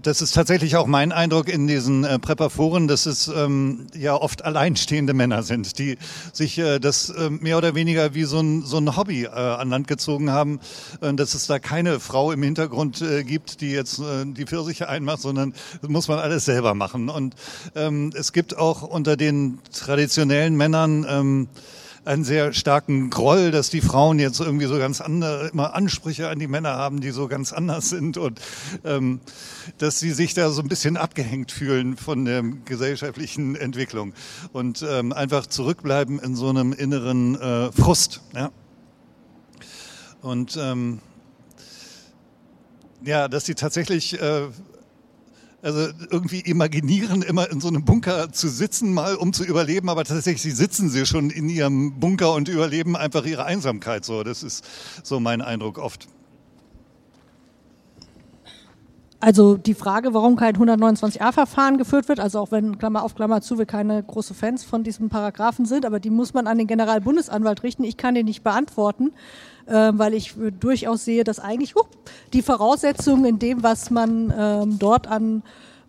das ist tatsächlich auch mein Eindruck in diesen äh, Prepperforen, dass es ähm, ja oft alleinstehende Männer sind, die sich äh, das äh, mehr oder weniger wie so ein, so ein Hobby äh, an Land gezogen haben, äh, dass es da keine Frau im Hintergrund äh, gibt, die jetzt äh, die Pfirsiche einmacht, sondern muss man alles selber machen. Und ähm, es gibt auch unter den traditionellen Männern ähm, einen sehr starken Groll, dass die Frauen jetzt irgendwie so ganz andere, immer Ansprüche an die Männer haben, die so ganz anders sind und ähm, dass sie sich da so ein bisschen abgehängt fühlen von der gesellschaftlichen Entwicklung und ähm, einfach zurückbleiben in so einem inneren äh, Frust. Ja? Und ähm, ja, dass sie tatsächlich äh, also irgendwie imaginieren, immer in so einem Bunker zu sitzen, mal um zu überleben, aber tatsächlich sitzen sie schon in ihrem Bunker und überleben einfach ihre Einsamkeit. So, das ist so mein Eindruck oft. Also die Frage, warum kein 129a-Verfahren geführt wird, also auch wenn Klammer auf Klammer zu wir keine große Fans von diesem Paragraphen sind, aber die muss man an den Generalbundesanwalt richten. Ich kann den nicht beantworten, äh, weil ich durchaus sehe, dass eigentlich uh, die Voraussetzungen in dem, was man ähm, dort an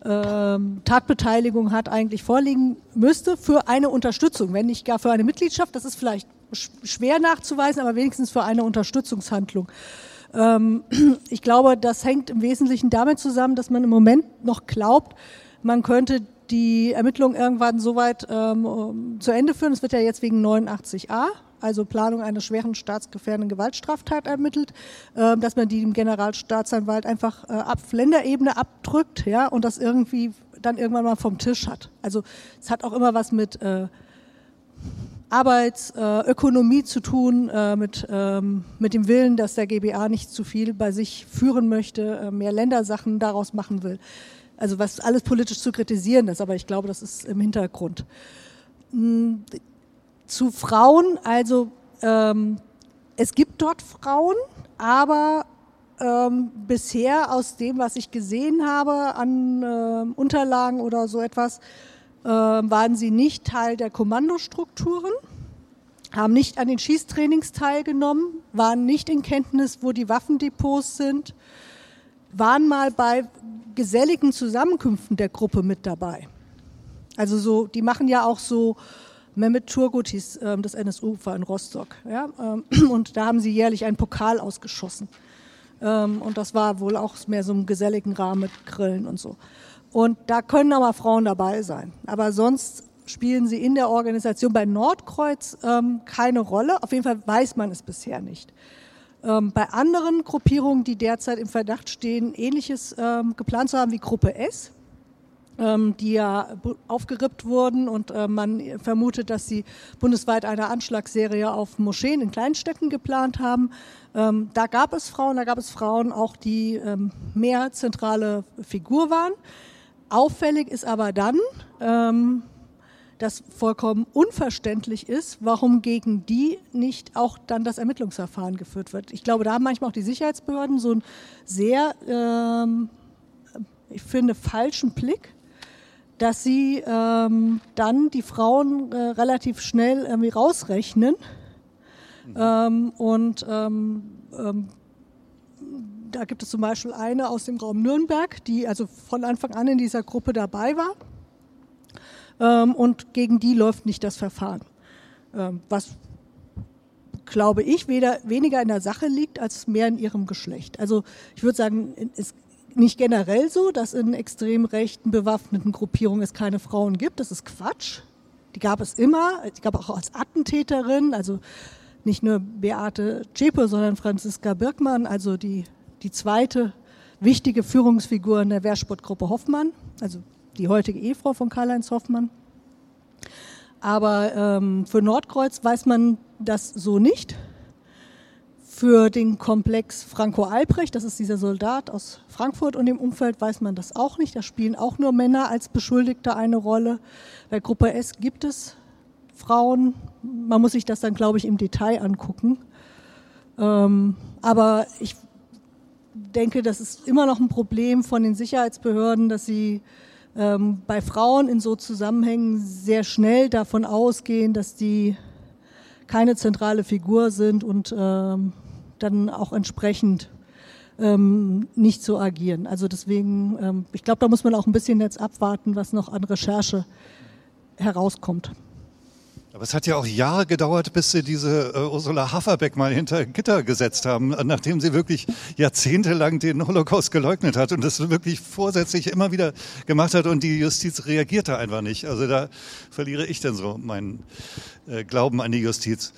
ähm, Tatbeteiligung hat, eigentlich vorliegen müsste für eine Unterstützung, wenn nicht gar für eine Mitgliedschaft. Das ist vielleicht schwer nachzuweisen, aber wenigstens für eine Unterstützungshandlung. Ähm, ich glaube, das hängt im Wesentlichen damit zusammen, dass man im Moment noch glaubt, man könnte die Ermittlungen irgendwann soweit ähm, zu Ende führen. Es wird ja jetzt wegen 89a, also Planung einer schweren staatsgefährdenden Gewaltstraftat ermittelt, äh, dass man die dem Generalstaatsanwalt einfach äh, ab Länderebene abdrückt, ja, und das irgendwie dann irgendwann mal vom Tisch hat. Also es hat auch immer was mit äh, Arbeitsökonomie äh, zu tun, äh, mit, ähm, mit dem Willen, dass der GBA nicht zu viel bei sich führen möchte, äh, mehr Ländersachen daraus machen will. Also was alles politisch zu kritisieren ist, aber ich glaube, das ist im Hintergrund. Hm, zu Frauen, also ähm, es gibt dort Frauen, aber ähm, bisher aus dem, was ich gesehen habe an äh, Unterlagen oder so etwas, waren sie nicht Teil der Kommandostrukturen, haben nicht an den Schießtrainings teilgenommen, waren nicht in Kenntnis, wo die Waffendepots sind, waren mal bei geselligen Zusammenkünften der Gruppe mit dabei. Also so, die machen ja auch so, Mehmet Turgut hieß äh, das NSU-Ufer in Rostock. Ja? Ähm, und da haben sie jährlich einen Pokal ausgeschossen. Ähm, und das war wohl auch mehr so im geselligen Rahmen mit Grillen und so. Und da können aber Frauen dabei sein. Aber sonst spielen sie in der Organisation bei Nordkreuz ähm, keine Rolle. Auf jeden Fall weiß man es bisher nicht. Ähm, bei anderen Gruppierungen, die derzeit im Verdacht stehen, ähnliches ähm, geplant zu haben wie Gruppe S, ähm, die ja aufgerippt wurden und äh, man vermutet, dass sie bundesweit eine Anschlagsserie auf Moscheen in Kleinstädten geplant haben. Ähm, da gab es Frauen, da gab es Frauen auch, die ähm, mehr zentrale Figur waren. Auffällig ist aber dann, ähm, dass vollkommen unverständlich ist, warum gegen die nicht auch dann das Ermittlungsverfahren geführt wird. Ich glaube, da haben manchmal auch die Sicherheitsbehörden so einen sehr, ähm, ich finde, falschen Blick, dass sie ähm, dann die Frauen äh, relativ schnell irgendwie rausrechnen mhm. ähm, und ähm, ähm, da gibt es zum Beispiel eine aus dem Raum Nürnberg, die also von Anfang an in dieser Gruppe dabei war. Ähm, und gegen die läuft nicht das Verfahren. Ähm, was, glaube ich, weder, weniger in der Sache liegt, als mehr in ihrem Geschlecht. Also ich würde sagen, es ist nicht generell so, dass in extrem rechten bewaffneten Gruppierungen es keine Frauen gibt. Das ist Quatsch. Die gab es immer. Die gab auch als Attentäterin, also nicht nur Beate Zschäpe, sondern Franziska Birkmann, also die die zweite wichtige Führungsfigur in der Wehrsportgruppe Hoffmann, also die heutige Ehefrau von Karl-Heinz Hoffmann. Aber ähm, für Nordkreuz weiß man das so nicht. Für den Komplex Franco Albrecht, das ist dieser Soldat aus Frankfurt und dem Umfeld, weiß man das auch nicht. Da spielen auch nur Männer als Beschuldigte eine Rolle. Bei Gruppe S gibt es Frauen. Man muss sich das dann, glaube ich, im Detail angucken. Ähm, aber ich denke, das ist immer noch ein Problem von den Sicherheitsbehörden, dass sie ähm, bei Frauen in so Zusammenhängen sehr schnell davon ausgehen, dass die keine zentrale Figur sind und ähm, dann auch entsprechend ähm, nicht so agieren. Also deswegen, ähm, ich glaube, da muss man auch ein bisschen jetzt abwarten, was noch an Recherche herauskommt. Aber es hat ja auch Jahre gedauert, bis sie diese äh, Ursula Haferbeck mal hinter Gitter gesetzt haben, nachdem sie wirklich jahrzehntelang den Holocaust geleugnet hat und das wirklich vorsätzlich immer wieder gemacht hat und die Justiz reagierte einfach nicht. Also da verliere ich dann so meinen äh, Glauben an die Justiz.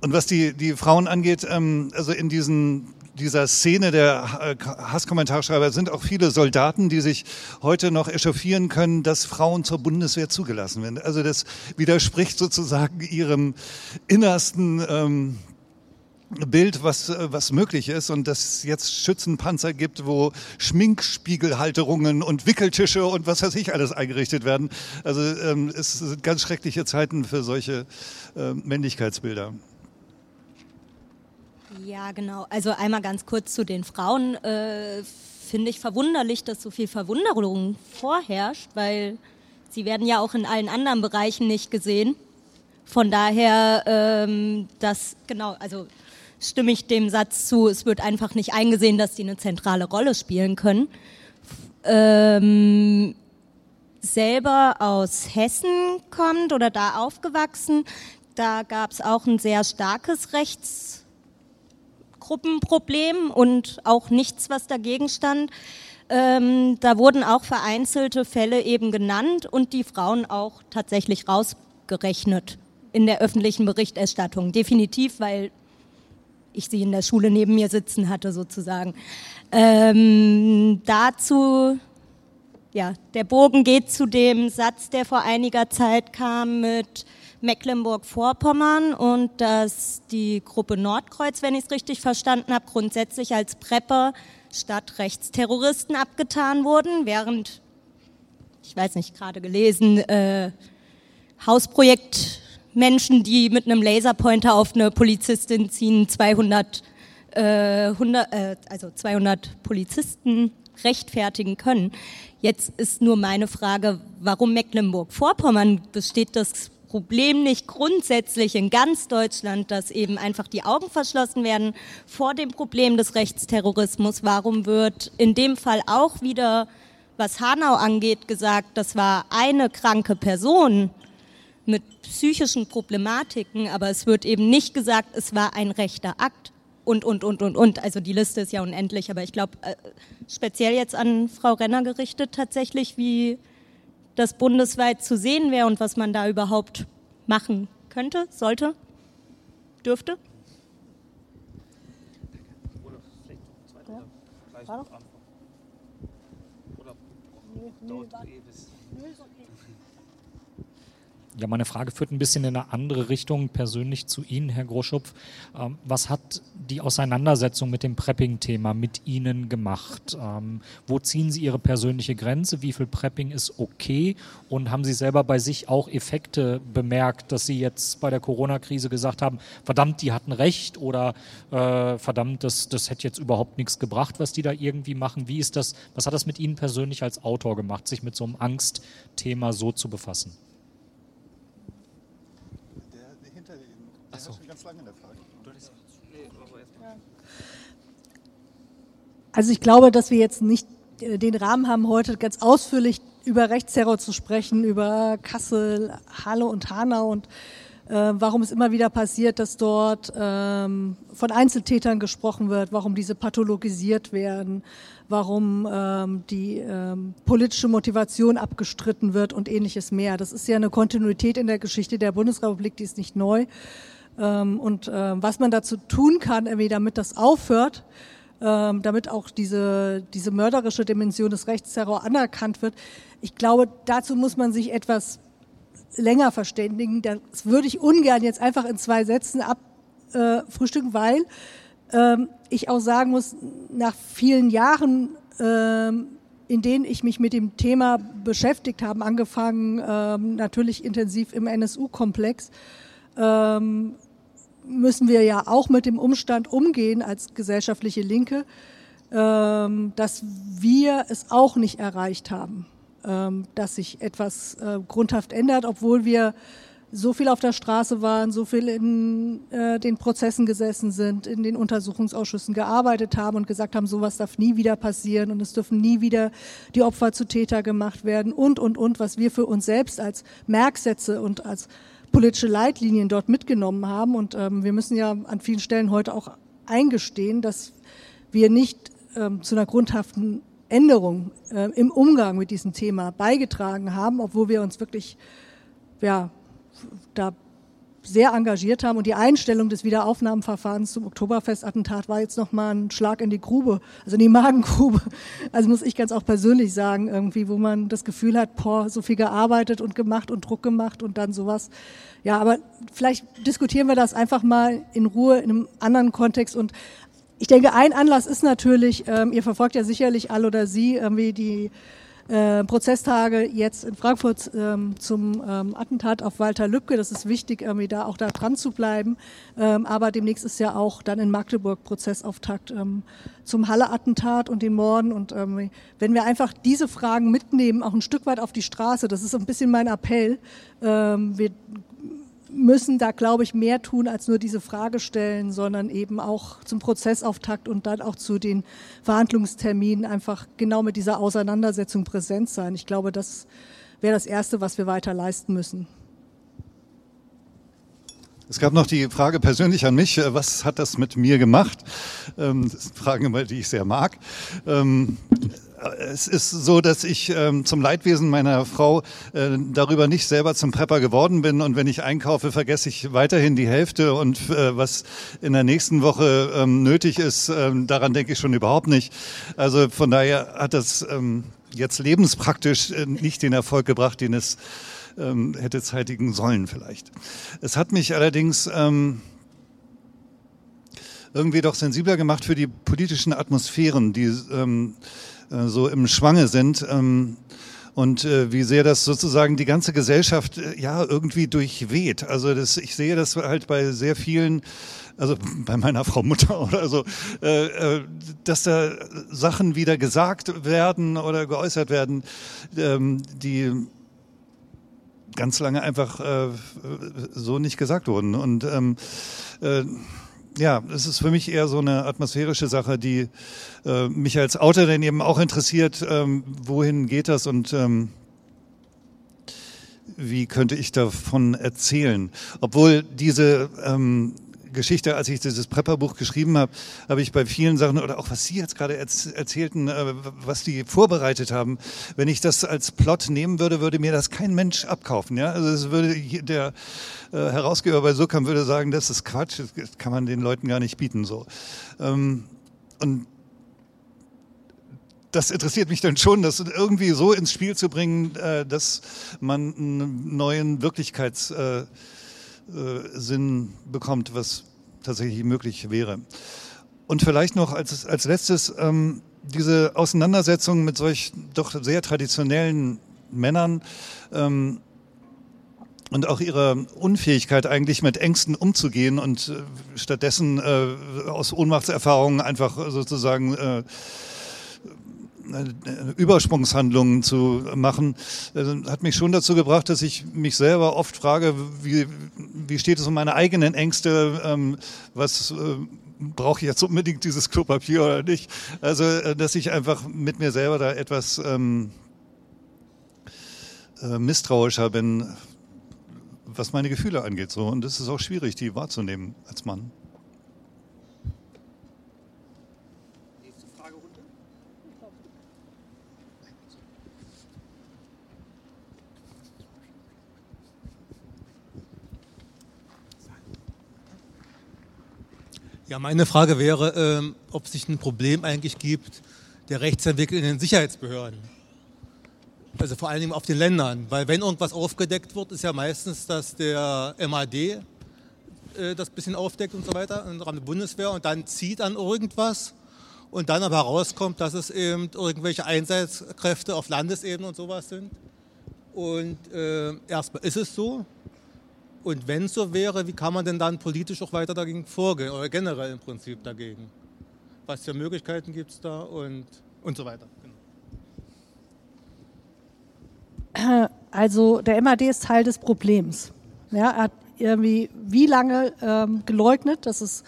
Und was die, die Frauen angeht, ähm, also in diesen dieser Szene der äh, Hasskommentarschreiber sind auch viele Soldaten, die sich heute noch echauffieren können, dass Frauen zur Bundeswehr zugelassen werden. Also das widerspricht sozusagen ihrem innersten ähm, Bild, was, was möglich ist und dass es jetzt Schützenpanzer gibt, wo Schminkspiegelhalterungen und Wickeltische und was weiß ich alles eingerichtet werden. Also ähm, es sind ganz schreckliche Zeiten für solche äh, Männlichkeitsbilder. Ja, genau. Also einmal ganz kurz zu den Frauen. Äh, Finde ich verwunderlich, dass so viel Verwunderung vorherrscht, weil sie werden ja auch in allen anderen Bereichen nicht gesehen. Von daher, ähm, das, genau, also stimme ich dem Satz zu, es wird einfach nicht eingesehen, dass die eine zentrale Rolle spielen können. Ähm, selber aus Hessen kommt oder da aufgewachsen, da gab es auch ein sehr starkes Rechts Gruppenproblem und auch nichts, was dagegen stand. Ähm, da wurden auch vereinzelte Fälle eben genannt und die Frauen auch tatsächlich rausgerechnet in der öffentlichen Berichterstattung. Definitiv, weil ich sie in der Schule neben mir sitzen hatte sozusagen. Ähm, dazu, ja, der Bogen geht zu dem Satz, der vor einiger Zeit kam mit Mecklenburg-Vorpommern und dass die Gruppe Nordkreuz, wenn ich es richtig verstanden habe, grundsätzlich als Prepper statt Rechtsterroristen abgetan wurden, während, ich weiß nicht, gerade gelesen, äh, Hausprojekt Menschen, die mit einem Laserpointer auf eine Polizistin ziehen, 200, äh, 100, äh, also 200 Polizisten rechtfertigen können. Jetzt ist nur meine Frage, warum Mecklenburg-Vorpommern besteht das Problem nicht grundsätzlich in ganz Deutschland, dass eben einfach die Augen verschlossen werden vor dem Problem des Rechtsterrorismus? Warum wird in dem Fall auch wieder, was Hanau angeht, gesagt, das war eine kranke Person mit psychischen Problematiken, aber es wird eben nicht gesagt, es war ein rechter Akt und, und, und, und, und. Also die Liste ist ja unendlich, aber ich glaube, äh, speziell jetzt an Frau Renner gerichtet tatsächlich, wie das bundesweit zu sehen wäre und was man da überhaupt machen könnte, sollte, dürfte? Ja. Ja, meine Frage führt ein bisschen in eine andere Richtung, persönlich zu Ihnen, Herr Groschupf. Ähm, was hat die Auseinandersetzung mit dem Prepping-Thema mit Ihnen gemacht? Ähm, wo ziehen Sie Ihre persönliche Grenze? Wie viel Prepping ist okay? Und haben Sie selber bei sich auch Effekte bemerkt, dass Sie jetzt bei der Corona-Krise gesagt haben, verdammt, die hatten recht oder äh, verdammt, das, das hätte jetzt überhaupt nichts gebracht, was die da irgendwie machen? Wie ist das, was hat das mit Ihnen persönlich als Autor gemacht, sich mit so einem Angstthema so zu befassen? so. Also ich glaube, dass wir jetzt nicht äh, den Rahmen haben, heute ganz ausführlich über Rechtsterror zu sprechen, über Kassel, Halle und Hanau und äh, warum es immer wieder passiert, dass dort ähm, von Einzeltätern gesprochen wird, warum diese pathologisiert werden, warum ähm, die ähm, politische Motivation abgestritten wird und ähnliches mehr. Das ist ja eine Kontinuität in der Geschichte der Bundesrepublik, die ist nicht neu. Ähm, und äh, was man dazu tun kann, irgendwie, damit das aufhört, damit auch diese, diese mörderische Dimension des Rechtsterror anerkannt wird. Ich glaube, dazu muss man sich etwas länger verständigen. Das würde ich ungern jetzt einfach in zwei Sätzen äh, frühstücken, weil ähm, ich auch sagen muss, nach vielen Jahren, ähm, in denen ich mich mit dem Thema beschäftigt habe, angefangen ähm, natürlich intensiv im NSU-Komplex, ähm, müssen wir ja auch mit dem Umstand umgehen als gesellschaftliche Linke, ähm, dass wir es auch nicht erreicht haben, ähm, dass sich etwas äh, grundhaft ändert, obwohl wir so viel auf der Straße waren, so viel in äh, den Prozessen gesessen sind, in den Untersuchungsausschüssen gearbeitet haben und gesagt haben, sowas darf nie wieder passieren und es dürfen nie wieder die Opfer zu Täter gemacht werden und, und, und, was wir für uns selbst als Merksätze und als politische Leitlinien dort mitgenommen haben. Und ähm, wir müssen ja an vielen Stellen heute auch eingestehen, dass wir nicht ähm, zu einer grundhaften Änderung äh, im Umgang mit diesem Thema beigetragen haben, obwohl wir uns wirklich ja, da sehr engagiert haben und die Einstellung des Wiederaufnahmeverfahrens zum Oktoberfestattentat war jetzt nochmal ein Schlag in die Grube, also in die Magengrube. Also muss ich ganz auch persönlich sagen, irgendwie, wo man das Gefühl hat, boah, so viel gearbeitet und gemacht und Druck gemacht und dann sowas. Ja, aber vielleicht diskutieren wir das einfach mal in Ruhe in einem anderen Kontext und ich denke, ein Anlass ist natürlich, ähm, ihr verfolgt ja sicherlich all oder sie irgendwie die äh, Prozesstage jetzt in Frankfurt ähm, zum ähm, Attentat auf Walter Lübcke. Das ist wichtig, irgendwie da auch da dran zu bleiben. Ähm, aber demnächst ist ja auch dann in Magdeburg Prozessauftakt ähm, zum Halle-Attentat und den Morden. Und ähm, wenn wir einfach diese Fragen mitnehmen, auch ein Stück weit auf die Straße, das ist ein bisschen mein Appell. Ähm, wir müssen da, glaube ich, mehr tun, als nur diese Frage stellen, sondern eben auch zum Prozessauftakt und dann auch zu den Verhandlungsterminen einfach genau mit dieser Auseinandersetzung präsent sein. Ich glaube, das wäre das Erste, was wir weiter leisten müssen. Es gab noch die Frage persönlich an mich, äh, was hat das mit mir gemacht? Ähm, das sind Fragen, die ich sehr mag. Ähm, es ist so, dass ich ähm, zum Leidwesen meiner Frau äh, darüber nicht selber zum Prepper geworden bin und wenn ich einkaufe, vergesse ich weiterhin die Hälfte und äh, was in der nächsten Woche ähm, nötig ist, ähm, daran denke ich schon überhaupt nicht. Also von daher hat das ähm, jetzt lebenspraktisch äh, nicht den Erfolg gebracht, den es ähm, hätte zeitigen sollen vielleicht. Es hat mich allerdings ähm, irgendwie doch sensibler gemacht für die politischen Atmosphären, die ähm, äh, so im Schwange sind. Ähm, und äh, wie sehr das sozusagen die ganze Gesellschaft äh, ja irgendwie durchweht. Also das, ich sehe das halt bei sehr vielen, also bei meiner Frau Mutter oder so, äh, äh, dass da Sachen wieder gesagt werden oder geäußert werden, ähm, die ganz lange einfach äh, so nicht gesagt wurden. Und ähm, äh, ja, es ist für mich eher so eine atmosphärische Sache, die äh, mich als Autor dann eben auch interessiert, ähm, wohin geht das und ähm, wie könnte ich davon erzählen. Obwohl diese ähm, Geschichte, als ich dieses Prepperbuch geschrieben habe, habe ich bei vielen Sachen oder auch was Sie jetzt gerade erzählten, äh, was die vorbereitet haben, wenn ich das als Plot nehmen würde, würde mir das kein Mensch abkaufen. Ja, also es würde der äh, Herausgeber bei Sukam würde sagen, das ist Quatsch, das kann man den Leuten gar nicht bieten so. Ähm, und das interessiert mich dann schon, das irgendwie so ins Spiel zu bringen, äh, dass man einen neuen Wirklichkeits äh, Sinn bekommt, was tatsächlich möglich wäre. Und vielleicht noch als, als letztes ähm, diese Auseinandersetzung mit solch doch sehr traditionellen Männern ähm, und auch ihrer Unfähigkeit eigentlich mit Ängsten umzugehen und äh, stattdessen äh, aus Ohnmachtserfahrungen einfach sozusagen äh, Übersprungshandlungen zu machen, äh, hat mich schon dazu gebracht, dass ich mich selber oft frage, wie, wie steht es um meine eigenen Ängste, ähm, was äh, brauche ich jetzt unbedingt dieses Klopapier oder nicht. Also, äh, dass ich einfach mit mir selber da etwas ähm, äh, misstrauischer bin, was meine Gefühle angeht. So. Und es ist auch schwierig, die wahrzunehmen als Mann. Ja, meine Frage wäre, ähm, ob es sich ein Problem eigentlich gibt, der Rechtsentwicklung in den Sicherheitsbehörden. Also vor allen Dingen auf den Ländern. Weil wenn irgendwas aufgedeckt wird, ist ja meistens, dass der MAD äh, das bisschen aufdeckt und so weiter im Rahmen der Bundeswehr und dann zieht an irgendwas und dann aber herauskommt, dass es eben irgendwelche Einsatzkräfte auf Landesebene und sowas sind. Und äh, erstmal ist es so. Und wenn es so wäre, wie kann man denn dann politisch auch weiter dagegen vorgehen oder generell im Prinzip dagegen? Was für Möglichkeiten gibt es da und, und so weiter. Also der MAD ist Teil des Problems. Ja, er hat irgendwie wie lange ähm, geleugnet, dass es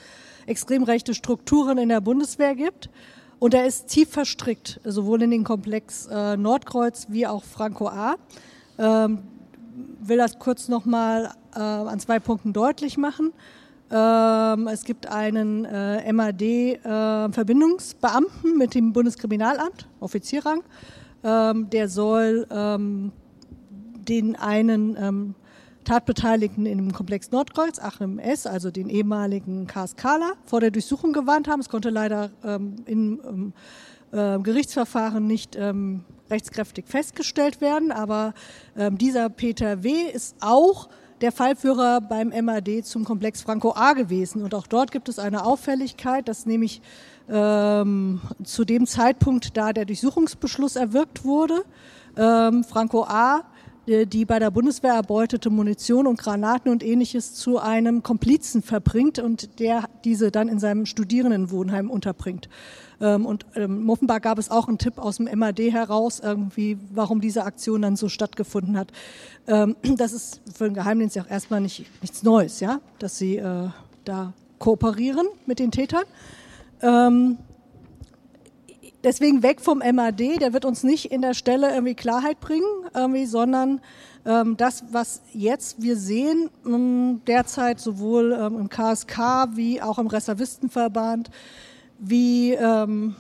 extrem rechte Strukturen in der Bundeswehr gibt. Und er ist tief verstrickt, sowohl in den Komplex äh, Nordkreuz wie auch Franco A. Ähm, will das kurz nochmal äh, an zwei Punkten deutlich machen. Ähm, es gibt einen äh, MAD-Verbindungsbeamten äh, mit dem Bundeskriminalamt, Offizierrang. Ähm, der soll ähm, den einen ähm, Tatbeteiligten in dem Komplex Nordkreuz, Achim S., also den ehemaligen KSKler, vor der Durchsuchung gewarnt haben. Es konnte leider ähm, im ähm, äh, Gerichtsverfahren nicht ähm, rechtskräftig festgestellt werden, aber ähm, dieser Peter W. ist auch der Fallführer beim MAD zum Komplex Franco A gewesen. Und auch dort gibt es eine Auffälligkeit, dass nämlich ähm, zu dem Zeitpunkt, da der Durchsuchungsbeschluss erwirkt wurde, ähm, Franco A die bei der Bundeswehr erbeutete Munition und Granaten und ähnliches zu einem Komplizen verbringt und der diese dann in seinem Studierendenwohnheim unterbringt. Ähm, und ähm, offenbar gab es auch einen Tipp aus dem MAD heraus, irgendwie, warum diese Aktion dann so stattgefunden hat. Ähm, das ist für den Geheimdienst ja auch erstmal nicht, nichts Neues, ja, dass sie äh, da kooperieren mit den Tätern. Deswegen weg vom MAD, der wird uns nicht in der Stelle irgendwie Klarheit bringen, irgendwie, sondern ähm, das, was jetzt wir sehen, ähm, derzeit sowohl ähm, im KSK wie auch im Reservistenverband, wie ähm,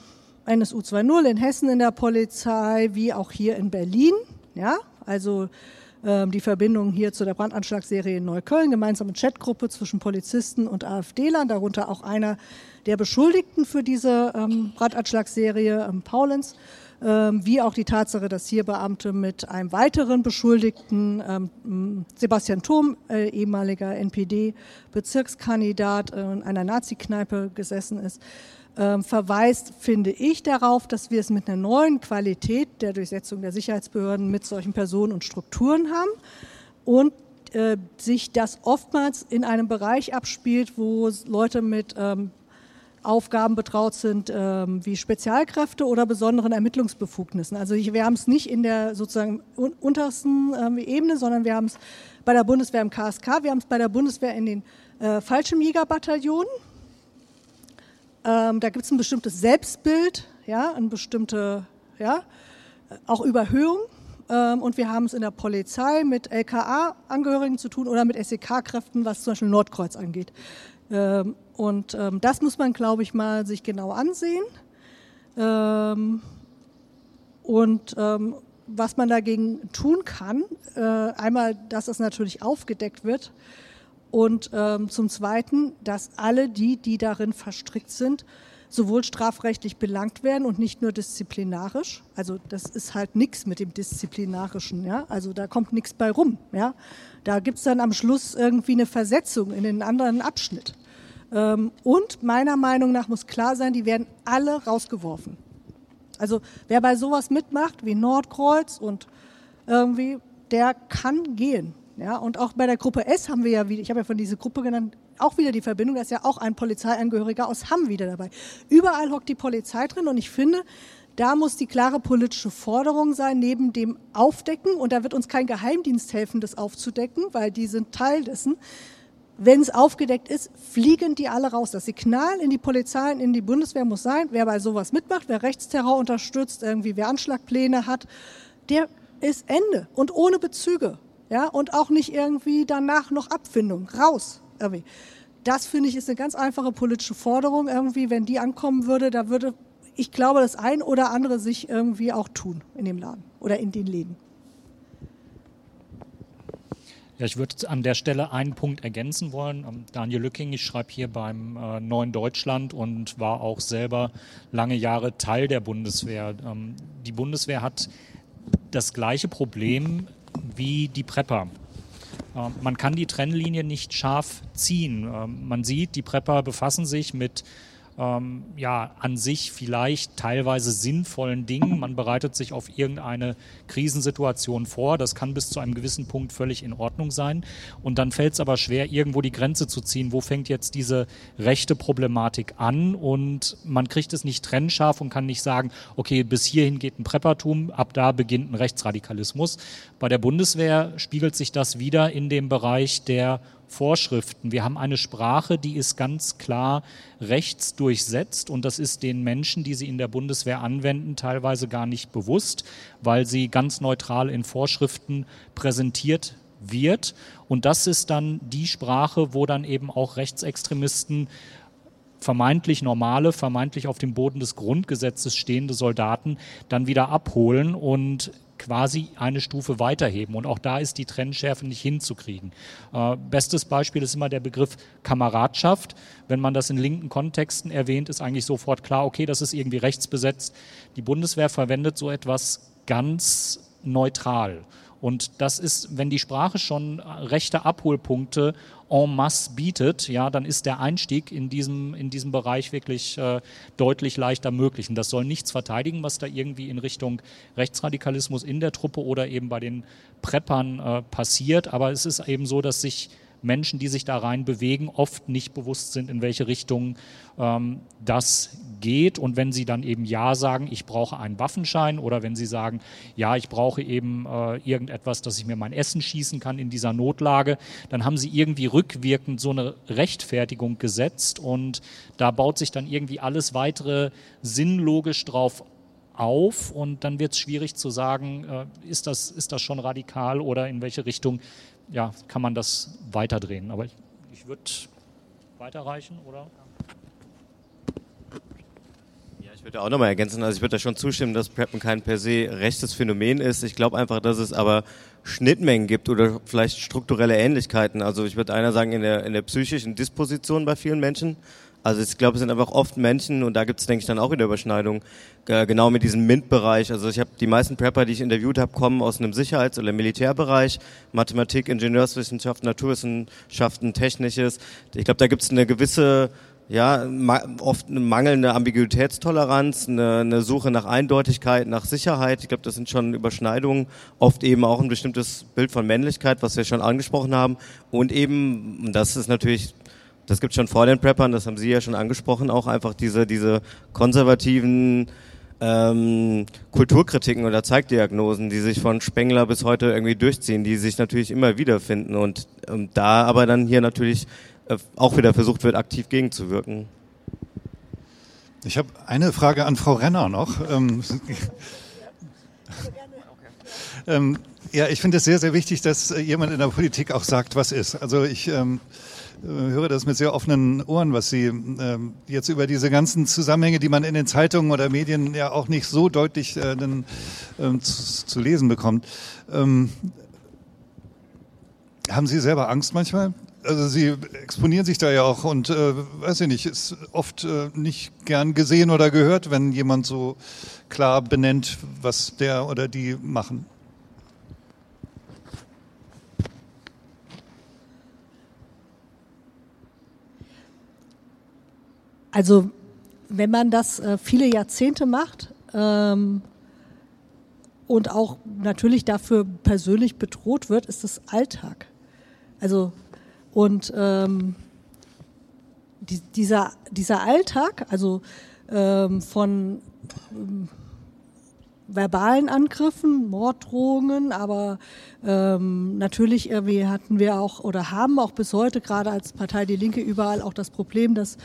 NSU 2.0 in Hessen in der Polizei, wie auch hier in Berlin, ja, also ähm, die Verbindung hier zu der Brandanschlagsserie in Neukölln, gemeinsame Chatgruppe zwischen Polizisten und AfD-Lern, darunter auch einer der Beschuldigten für diese ähm, Brandanschlagsserie, ähm, Paulens, ähm, wie auch die Tatsache, dass hier Beamte mit einem weiteren Beschuldigten, ähm, Sebastian Thurm, äh, ehemaliger NPD-Bezirkskandidat, äh, in einer Nazi-Kneipe gesessen ist, ähm, verweist, finde ich, darauf, dass wir es mit einer neuen Qualität der Durchsetzung der Sicherheitsbehörden mit solchen Personen und Strukturen haben und äh, sich das oftmals in einem Bereich abspielt, wo Leute mit ähm, Aufgaben betraut sind ähm, wie Spezialkräfte oder besonderen Ermittlungsbefugnissen. Also ich, wir haben es nicht in der sozusagen untersten ähm, Ebene, sondern wir haben es bei der Bundeswehr im KSK, wir haben es bei der Bundeswehr in den äh, Fallschirmjägerbataillonen. Ähm, da gibt es ein bestimmtes Selbstbild, ja, eine bestimmte, ja, auch Überhöhung. Ähm, und wir haben es in der Polizei mit LKA-Angehörigen zu tun oder mit SEK-Kräften, was zum Beispiel Nordkreuz angeht. Ähm, und ähm, das muss man, glaube ich, mal sich genau ansehen. Ähm, und ähm, was man dagegen tun kann, äh, einmal, dass es natürlich aufgedeckt wird und ähm, zum Zweiten, dass alle die, die darin verstrickt sind, sowohl strafrechtlich belangt werden und nicht nur disziplinarisch. Also das ist halt nichts mit dem Disziplinarischen, ja. Also da kommt nichts bei rum, ja. Da gibt's dann am Schluss irgendwie eine Versetzung in den anderen Abschnitt. Ähm, und meiner Meinung nach muss klar sein, die werden alle rausgeworfen. Also wer bei sowas mitmacht, wie Nordkreuz und irgendwie, der kann gehen. Ja, und auch bei der Gruppe S haben wir ja ich habe ja von dieser Gruppe genannt, auch wieder die Verbindung, da ist ja auch ein Polizeiangehöriger aus Hamm wieder dabei. Überall hockt die Polizei drin und ich finde, da muss die klare politische Forderung sein, neben dem Aufdecken, und da wird uns kein Geheimdienst helfen, das aufzudecken, weil die sind Teil dessen. Wenn es aufgedeckt ist, fliegen die alle raus. Das Signal in die Polizei, in die Bundeswehr muss sein, wer bei sowas mitmacht, wer Rechtsterror unterstützt, irgendwie wer Anschlagpläne hat, der ist Ende und ohne Bezüge ja, und auch nicht irgendwie danach noch Abfindung, raus. Irgendwie. Das finde ich ist eine ganz einfache politische Forderung irgendwie, wenn die ankommen würde, da würde, ich glaube, das ein oder andere sich irgendwie auch tun in dem Laden oder in den Läden. Ja, ich würde an der Stelle einen Punkt ergänzen wollen. Ähm, Daniel Lücking, ich schreibe hier beim äh, Neuen Deutschland und war auch selber lange Jahre Teil der Bundeswehr. Ähm, die Bundeswehr hat das gleiche Problem wie die Prepper. Äh, man kann die Trennlinie nicht scharf ziehen. Äh, man sieht, die Prepper befassen sich mit ähm, ja, an sich vielleicht teilweise sinnvollen Dingen. Man bereitet sich auf irgendeine Krisensituation vor. Das kann bis zu einem gewissen Punkt völlig in Ordnung sein. Und dann fällt es aber schwer, irgendwo die Grenze zu ziehen. Wo fängt jetzt diese rechte Problematik an? Und man kriegt es nicht trennscharf und kann nicht sagen, okay, bis hierhin geht ein Preppertum, ab da beginnt ein Rechtsradikalismus. Bei der Bundeswehr spiegelt sich das wieder in dem Bereich der Vorschriften. Wir haben eine Sprache, die ist ganz klar rechtsdurchsetzt und das ist den Menschen, die sie in der Bundeswehr anwenden, teilweise gar nicht bewusst, weil sie ganz neutral in Vorschriften präsentiert wird. Und das ist dann die Sprache, wo dann eben auch Rechtsextremisten vermeintlich normale, vermeintlich auf dem Boden des Grundgesetzes stehende Soldaten dann wieder abholen und quasi eine Stufe weiterheben. Und auch da ist die Trennschärfe nicht hinzukriegen. Äh, bestes Beispiel ist immer der Begriff Kameradschaft. Wenn man das in linken Kontexten erwähnt, ist eigentlich sofort klar, okay, das ist irgendwie rechtsbesetzt. Die Bundeswehr verwendet so etwas ganz neutral. Und das ist, wenn die Sprache schon rechte Abholpunkte en masse bietet, ja, dann ist der Einstieg in diesem, in diesem Bereich wirklich äh, deutlich leichter möglich. Und das soll nichts verteidigen, was da irgendwie in Richtung Rechtsradikalismus in der Truppe oder eben bei den Preppern äh, passiert. Aber es ist eben so, dass sich Menschen, die sich da rein bewegen, oft nicht bewusst sind, in welche Richtung ähm, das geht. Und wenn sie dann eben Ja sagen, ich brauche einen Waffenschein oder wenn sie sagen, ja, ich brauche eben äh, irgendetwas, dass ich mir mein Essen schießen kann in dieser Notlage, dann haben sie irgendwie rückwirkend so eine Rechtfertigung gesetzt und da baut sich dann irgendwie alles weitere sinnlogisch drauf auf und dann wird es schwierig zu sagen, äh, ist, das, ist das schon radikal oder in welche Richtung ja, kann man das weiterdrehen. Aber ich, ich würde weiterreichen, oder? Ich würde auch nochmal ergänzen, also ich würde da schon zustimmen, dass Preppen kein per se rechtes Phänomen ist. Ich glaube einfach, dass es aber Schnittmengen gibt oder vielleicht strukturelle Ähnlichkeiten. Also ich würde einer sagen, in der, in der psychischen Disposition bei vielen Menschen, also ich glaube, es sind einfach oft Menschen und da gibt es, denke ich, dann auch wieder Überschneidungen, äh, genau mit diesem MINT-Bereich. Also ich habe die meisten Prepper, die ich interviewt habe, kommen aus einem Sicherheits- oder Militärbereich, Mathematik, Ingenieurswissenschaften, Naturwissenschaften, Technisches. Ich glaube, da gibt es eine gewisse ja, oft eine mangelnde Ambiguitätstoleranz, eine, eine Suche nach Eindeutigkeit, nach Sicherheit. Ich glaube, das sind schon Überschneidungen, oft eben auch ein bestimmtes Bild von Männlichkeit, was wir schon angesprochen haben. Und eben, das ist natürlich das gibt schon vor den Preppern, das haben Sie ja schon angesprochen, auch einfach diese, diese konservativen ähm, Kulturkritiken oder Zeigdiagnosen, die sich von Spengler bis heute irgendwie durchziehen, die sich natürlich immer wiederfinden und ähm, da aber dann hier natürlich äh, auch wieder versucht wird, aktiv gegenzuwirken. Ich habe eine Frage an Frau Renner noch. Ähm, ähm, ja, ich finde es sehr, sehr wichtig, dass jemand in der Politik auch sagt, was ist. Also ich ähm, äh, höre das mit sehr offenen Ohren, was Sie ähm, jetzt über diese ganzen Zusammenhänge, die man in den Zeitungen oder Medien ja auch nicht so deutlich äh, dann, ähm, zu, zu, lesen bekommt. Ähm, haben Sie selber Angst manchmal? Also Sie exponieren sich da ja auch und äh, weiß ich nicht, ist oft äh, nicht gern gesehen oder gehört, wenn jemand so klar benennt, was der oder die machen. Also wenn man das äh, viele Jahrzehnte macht ähm, und auch natürlich dafür persönlich bedroht wird, ist das Alltag. Also und ähm, die, dieser, dieser Alltag, also ähm, von verbalen Angriffen, Morddrohungen, aber ähm, natürlich irgendwie hatten wir auch oder haben auch bis heute gerade als Partei Die Linke überall auch das Problem, dass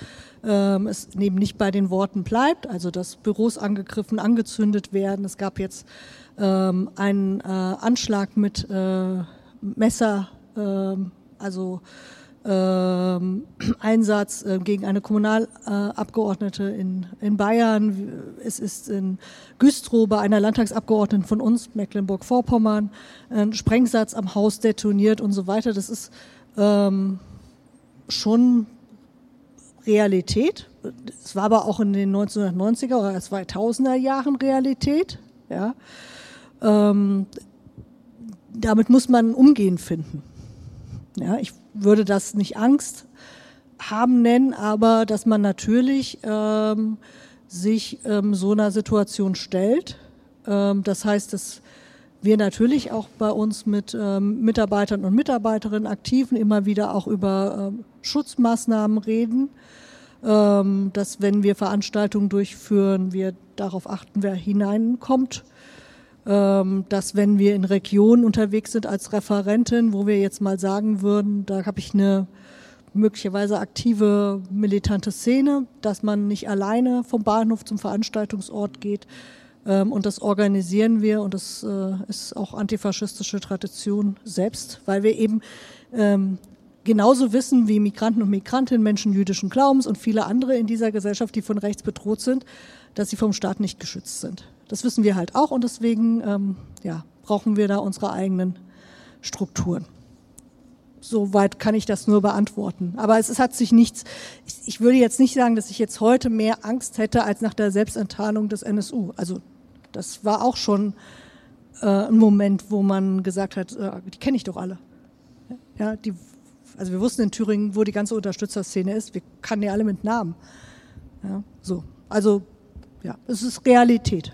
ähm, es eben nicht bei den Worten bleibt, also dass Büros angegriffen, angezündet werden. Es gab jetzt ähm, einen äh, Anschlag mit äh, Messer, äh, also ähm, Einsatz äh, gegen eine Kommunalabgeordnete in, in Bayern. Es ist in Güstrow bei einer Landtagsabgeordneten von uns, Mecklenburg-Vorpommern, ein Sprengsatz am Haus detoniert und so weiter. Das ist ähm, schon Realität. Es war aber auch in den 1990er oder 2000er Jahren Realität. Ja. Ähm, damit muss man umgehen finden. Ja, ich würde das nicht Angst haben nennen, aber dass man natürlich ähm, sich ähm, so einer Situation stellt. Ähm, das heißt, dass wir natürlich auch bei uns mit ähm, Mitarbeitern und Mitarbeiterinnen aktiven immer wieder auch über ähm, Schutzmaßnahmen reden, ähm, dass wenn wir Veranstaltungen durchführen, wir darauf achten, wer hineinkommt, dass wenn wir in Regionen unterwegs sind als Referentin, wo wir jetzt mal sagen würden, da habe ich eine möglicherweise aktive militante Szene, dass man nicht alleine vom Bahnhof zum Veranstaltungsort geht. Ähm, und das organisieren wir und das äh, ist auch antifaschistische Tradition selbst, weil wir eben ähm, genauso wissen wie Migranten und Migrantinnen, Menschen jüdischen Glaubens und viele andere in dieser Gesellschaft, die von rechts bedroht sind, dass sie vom Staat nicht geschützt sind. Das wissen wir halt auch und deswegen ähm, ja, brauchen wir da unsere eigenen Strukturen. Soweit kann ich das nur beantworten. Aber es, hat sich nichts, ich, würde jetzt nicht sagen, dass ich jetzt heute mehr Angst hätte als nach der Selbstenttarnung des NSU. Also das war auch schon äh, ein Moment, wo man gesagt hat, äh, die kenne ich doch alle. Ja, die, also wir wussten in Thüringen, wo die ganze Unterstützerszene ist. Wir kannten die alle mit Namen. Ja, so. Also ja, es ist Realität.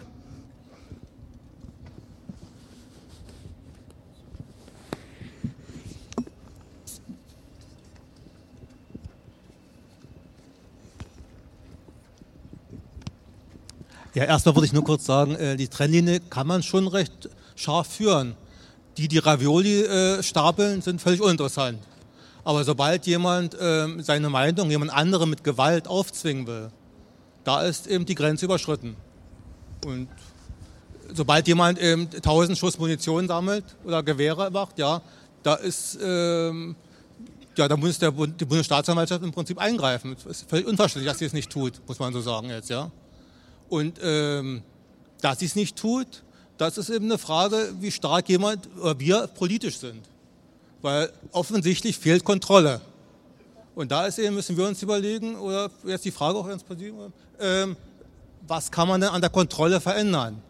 Ja, erstmal würde ich nur kurz sagen, äh, die Trennlinie kann man schon recht scharf führen. Die, die Ravioli äh, stapeln, sind völlig uninteressant. Aber sobald jemand äh, seine Meinung jemand andere mit Gewalt aufzwingen will, da ist eben die Grenze überschritten. Und sobald jemand eben 1000 Schuss Munition sammelt oder Gewehre macht, ja, da ist, ähm, ja, da muss der Bund, die Bundesstaatsanwaltschaft im Prinzip eingreifen. Es ist völlig unverständlich, dass sie es nicht tut, muss man so sagen jetzt, ja. Und ähm, dass sie es nicht tut, das ist eben eine Frage, wie stark jemand oder wir politisch sind. Weil offensichtlich fehlt Kontrolle. Und da ist eben, müssen wir uns überlegen, oder jetzt die Frage auch ins Präsidium, ähm, was kann man denn an der Kontrolle verändern?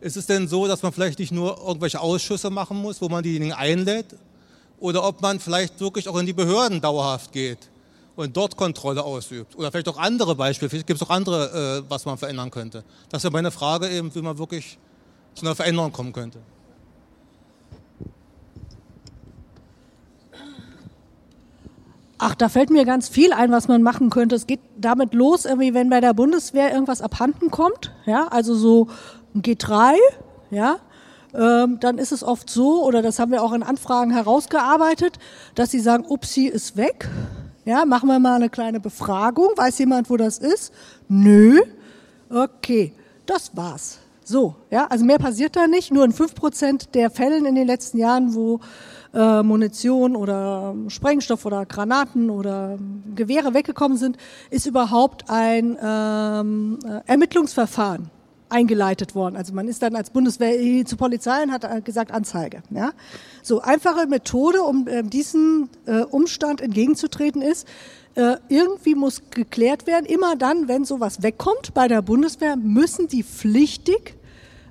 Ist es denn so, dass man vielleicht nicht nur irgendwelche Ausschüsse machen muss, wo man diejenigen einlädt, oder ob man vielleicht wirklich auch in die Behörden dauerhaft geht und dort Kontrolle ausübt. Oder vielleicht auch andere Beispiele, vielleicht gibt es auch andere, äh, was man verändern könnte. Das wäre meine Frage eben, wie man wirklich zu einer Veränderung kommen könnte. Ach, da fällt mir ganz viel ein, was man machen könnte. Es geht damit los, irgendwie, wenn bei der Bundeswehr irgendwas abhanden kommt, ja, also so ein G3, ja, ähm, dann ist es oft so, oder das haben wir auch in Anfragen herausgearbeitet, dass sie sagen, upsi, ist weg, ja, machen wir mal eine kleine Befragung. Weiß jemand, wo das ist? Nö. Okay, das war's. So, ja, also mehr passiert da nicht. Nur in fünf Prozent der Fällen in den letzten Jahren, wo äh, Munition oder Sprengstoff oder Granaten oder Gewehre weggekommen sind, ist überhaupt ein ähm, äh, Ermittlungsverfahren eingeleitet worden. Also man ist dann als Bundeswehr zur Polizei und hat äh, gesagt Anzeige. Ja? So einfache Methode, um äh, diesen äh, Umstand entgegenzutreten, ist, äh, irgendwie muss geklärt werden, immer dann, wenn sowas wegkommt bei der Bundeswehr, müssen die pflichtig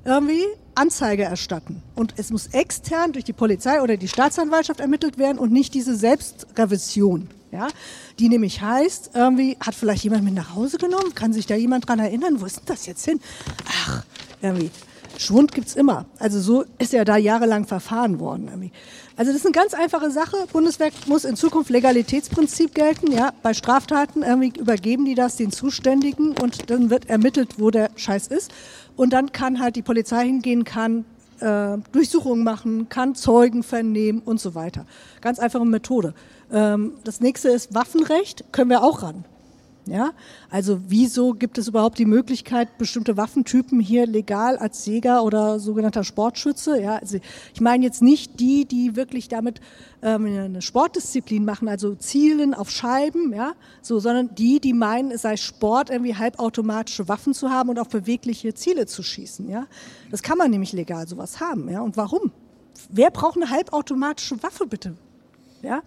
irgendwie Anzeige erstatten. Und es muss extern durch die Polizei oder die Staatsanwaltschaft ermittelt werden und nicht diese Selbstrevision. Ja? Die nämlich heißt, irgendwie hat vielleicht jemand mit nach Hause genommen, kann sich da jemand dran erinnern, wo ist denn das jetzt hin? Ach, irgendwie. Schwund gibt's immer. Also so ist ja da jahrelang verfahren worden. Irgendwie. Also das ist eine ganz einfache Sache. Bundeswehr muss in Zukunft Legalitätsprinzip gelten. Ja, bei Straftaten irgendwie übergeben die das den Zuständigen und dann wird ermittelt, wo der Scheiß ist. Und dann kann halt die Polizei hingehen, kann äh, Durchsuchungen machen, kann Zeugen vernehmen und so weiter. Ganz einfache Methode. Ähm, das nächste ist Waffenrecht, können wir auch ran. Ja, also wieso gibt es überhaupt die Möglichkeit, bestimmte Waffentypen hier legal als Jäger oder sogenannter Sportschütze? Ja, also ich meine jetzt nicht die, die wirklich damit ähm, eine Sportdisziplin machen, also zielen auf Scheiben, ja, so, sondern die, die meinen, es sei Sport, irgendwie halbautomatische Waffen zu haben und auf bewegliche Ziele zu schießen. Ja, das kann man nämlich legal sowas haben. Ja, und warum? Wer braucht eine halbautomatische Waffe bitte? Ja,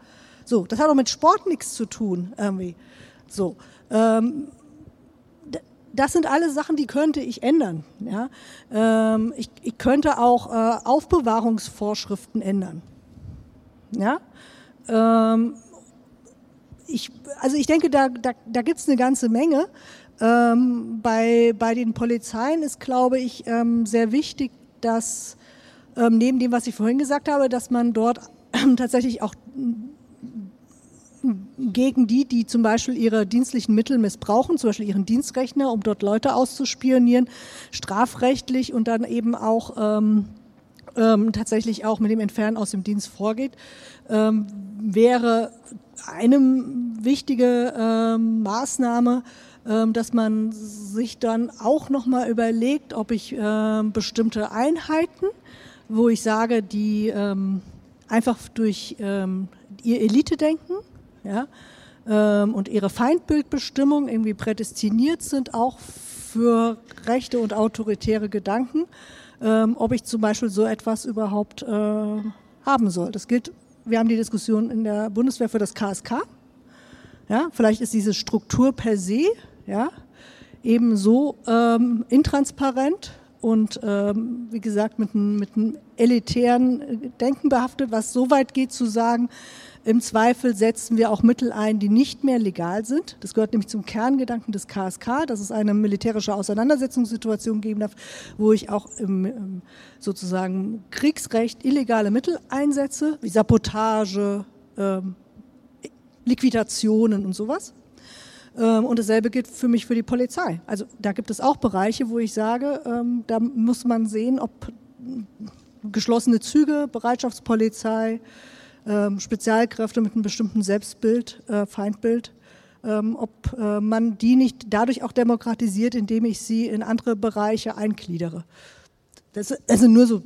so, das hat auch mit Sport nichts zu tun irgendwie. So. Ähm, das sind alle Sachen, die könnte ich ändern. Ja? Ähm, ich, ich, könnte auch äh, Aufbewahrungsvorschriften ändern. Ja? Ähm, ich, also ich denke, da, da, da gibt es eine ganze Menge. Ähm, bei, bei den Polizeien ist, glaube ich, ähm, sehr wichtig, dass ähm, neben dem, was ich vorhin gesagt habe, dass man dort tatsächlich auch gegen die, die zum Beispiel ihre dienstlichen Mittel missbrauchen, zum Beispiel ihren Dienstrechner, um dort Leute auszuspionieren, strafrechtlich und dann eben auch ähm, ähm, tatsächlich auch mit dem Entfernen aus dem Dienst vorgeht, ähm, wäre eine wichtige ähm, Maßnahme, ähm, dass man sich dann auch nochmal überlegt, ob ich ähm, bestimmte Einheiten, wo ich sage, die ähm, einfach durch ihr Elite-Denken ja, und ihre Feindbildbestimmung irgendwie prädestiniert sind, auch für rechte und autoritäre Gedanken, ob ich zum Beispiel so etwas überhaupt äh, haben soll. Das gilt, wir haben die Diskussion in der Bundeswehr für das KSK. Ja, vielleicht ist diese Struktur per se ja, eben so ähm, intransparent und ähm, wie gesagt mit einem, mit einem elitären Denken behaftet, was so weit geht zu sagen, im Zweifel setzen wir auch Mittel ein, die nicht mehr legal sind. Das gehört nämlich zum Kerngedanken des KSK, dass es eine militärische Auseinandersetzungssituation geben darf, wo ich auch im, sozusagen Kriegsrecht illegale Mittel einsetze, wie Sabotage, ähm, Liquidationen und sowas. Ähm, und dasselbe gilt für mich für die Polizei. Also da gibt es auch Bereiche, wo ich sage, ähm, da muss man sehen, ob geschlossene Züge, Bereitschaftspolizei, Spezialkräfte mit einem bestimmten Selbstbild, äh, Feindbild, ob äh, man die nicht dadurch auch demokratisiert, indem ich sie in andere Bereiche eingliedere. Das, also nur so,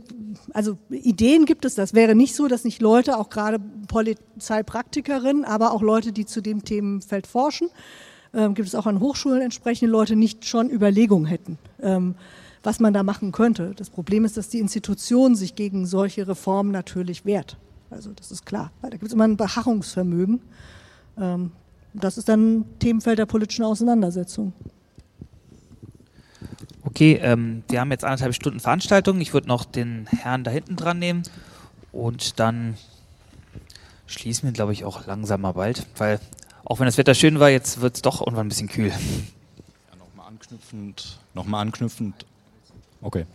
also Ideen gibt es. Das wäre nicht so, dass nicht Leute, auch gerade Polizeipraktikerinnen, aber auch Leute, die zu dem Themenfeld forschen, ähm, gibt es auch an Hochschulen entsprechende Leute nicht schon Überlegungen hätten, ähm, was man da machen könnte. Das Problem ist, dass die Institution sich gegen solche Reformen natürlich wehrt. Also das ist klar. Da gibt es immer ein Beharrungsvermögen. Ähm, das ist dann Themenfeld der politischen Auseinandersetzung. Okay, ähm, wir haben jetzt anderthalb Stunden Veranstaltung. Ich würde noch den Herrn da hinten dran nehmen und dann schließen wir, glaube ich, auch langsam mal bald, weil auch wenn das Wetter schön war, jetzt wird es doch irgendwann ein bisschen kühl. Ja, nochmal anknüpfend, nochmal anknüpfend, okay,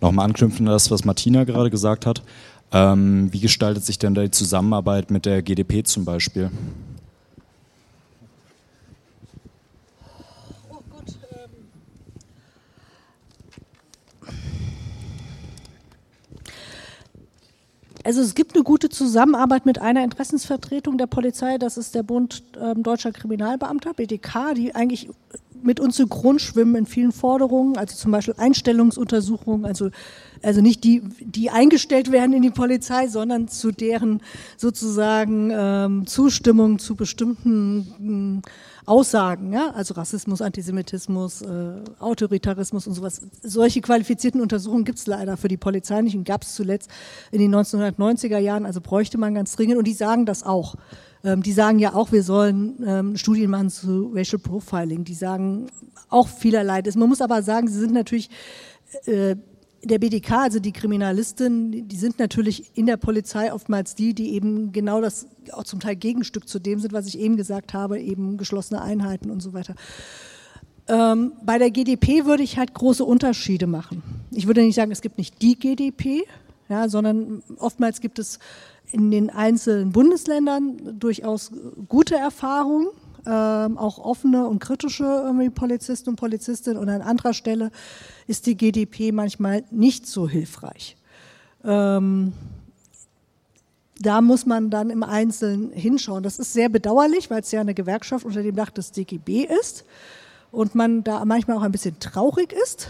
nochmal anknüpfend an das, was Martina gerade gesagt hat. Ähm, wie gestaltet sich denn da die Zusammenarbeit mit der GDP zum Beispiel? Also es gibt eine gute Zusammenarbeit mit einer Interessensvertretung der Polizei, das ist der Bund ähm, Deutscher Kriminalbeamter, BDK, die eigentlich mit uns synchron schwimmen in vielen Forderungen, also zum Beispiel Einstellungsuntersuchungen, also, also nicht die, die eingestellt werden in die Polizei, sondern zu deren sozusagen ähm, Zustimmung zu bestimmten äh, Aussagen, ja, also Rassismus, Antisemitismus, äh, Autoritarismus und sowas. Solche qualifizierten Untersuchungen gibt es leider für die Polizei nicht und gab es zuletzt in den 1990er Jahren, also bräuchte man ganz dringend und die sagen das auch. Ähm, die sagen ja auch, wir sollen ähm, Studien machen zu Racial Profiling. Die sagen auch vielerlei. Man muss aber sagen, sie sind natürlich äh, der BDK, also die Kriminalisten, die sind natürlich in der Polizei oftmals die, die eben genau das auch zum Teil Gegenstück zu dem sind, was ich eben gesagt habe, eben geschlossene Einheiten und so weiter. Ähm, bei der GDP würde ich halt große Unterschiede machen. Ich würde nicht sagen, es gibt nicht die GDP, ja, sondern oftmals gibt es in den einzelnen Bundesländern durchaus gute Erfahrungen ähm, auch offene und kritische Polizisten und Polizistinnen und an anderer Stelle ist die GDP manchmal nicht so hilfreich. Ähm, da muss man dann im Einzelnen hinschauen. Das ist sehr bedauerlich, weil es ja eine Gewerkschaft unter dem Dach des DGB ist und man da manchmal auch ein bisschen traurig ist,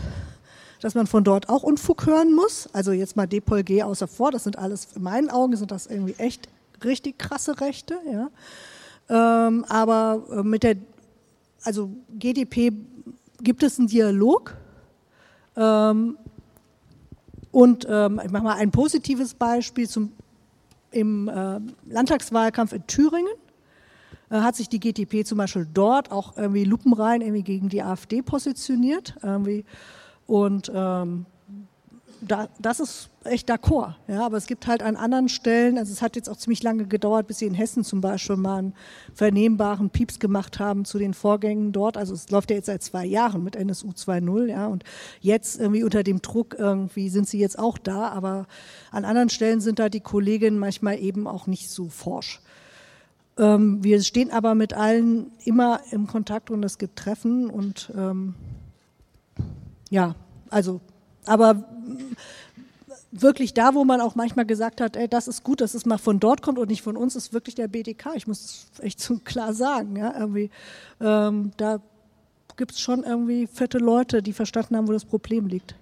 dass man von dort auch Unfug hören muss. Also jetzt mal Depol G außer vor, das sind alles, in meinen Augen sind das irgendwie echt richtig krasse Rechte, ja. Ähm, aber äh, mit der, also GDP gibt es einen Dialog. Ähm, und ähm, ich mache mal ein positives Beispiel. Zum, Im äh, Landtagswahlkampf in Thüringen äh, hat sich die GDP zum Beispiel dort auch irgendwie lupenrein irgendwie gegen die AfD positioniert. Irgendwie. Und ähm, da, das ist echt d'accord. Ja, aber es gibt halt an anderen Stellen, also es hat jetzt auch ziemlich lange gedauert, bis sie in Hessen zum Beispiel mal einen vernehmbaren Pieps gemacht haben zu den Vorgängen dort. Also es läuft ja jetzt seit zwei Jahren mit NSU 2.0, ja, und jetzt irgendwie unter dem Druck irgendwie sind sie jetzt auch da, aber an anderen Stellen sind da die Kolleginnen manchmal eben auch nicht so forsch. Ähm, wir stehen aber mit allen immer im Kontakt und es gibt Treffen und ähm, ja, also, aber wirklich da, wo man auch manchmal gesagt hat, ey, das ist gut, dass es mal von dort kommt und nicht von uns, ist wirklich der BDK. Ich muss es echt so klar sagen. Ja, irgendwie, ähm, da gibt es schon irgendwie fette Leute, die verstanden haben, wo das Problem liegt.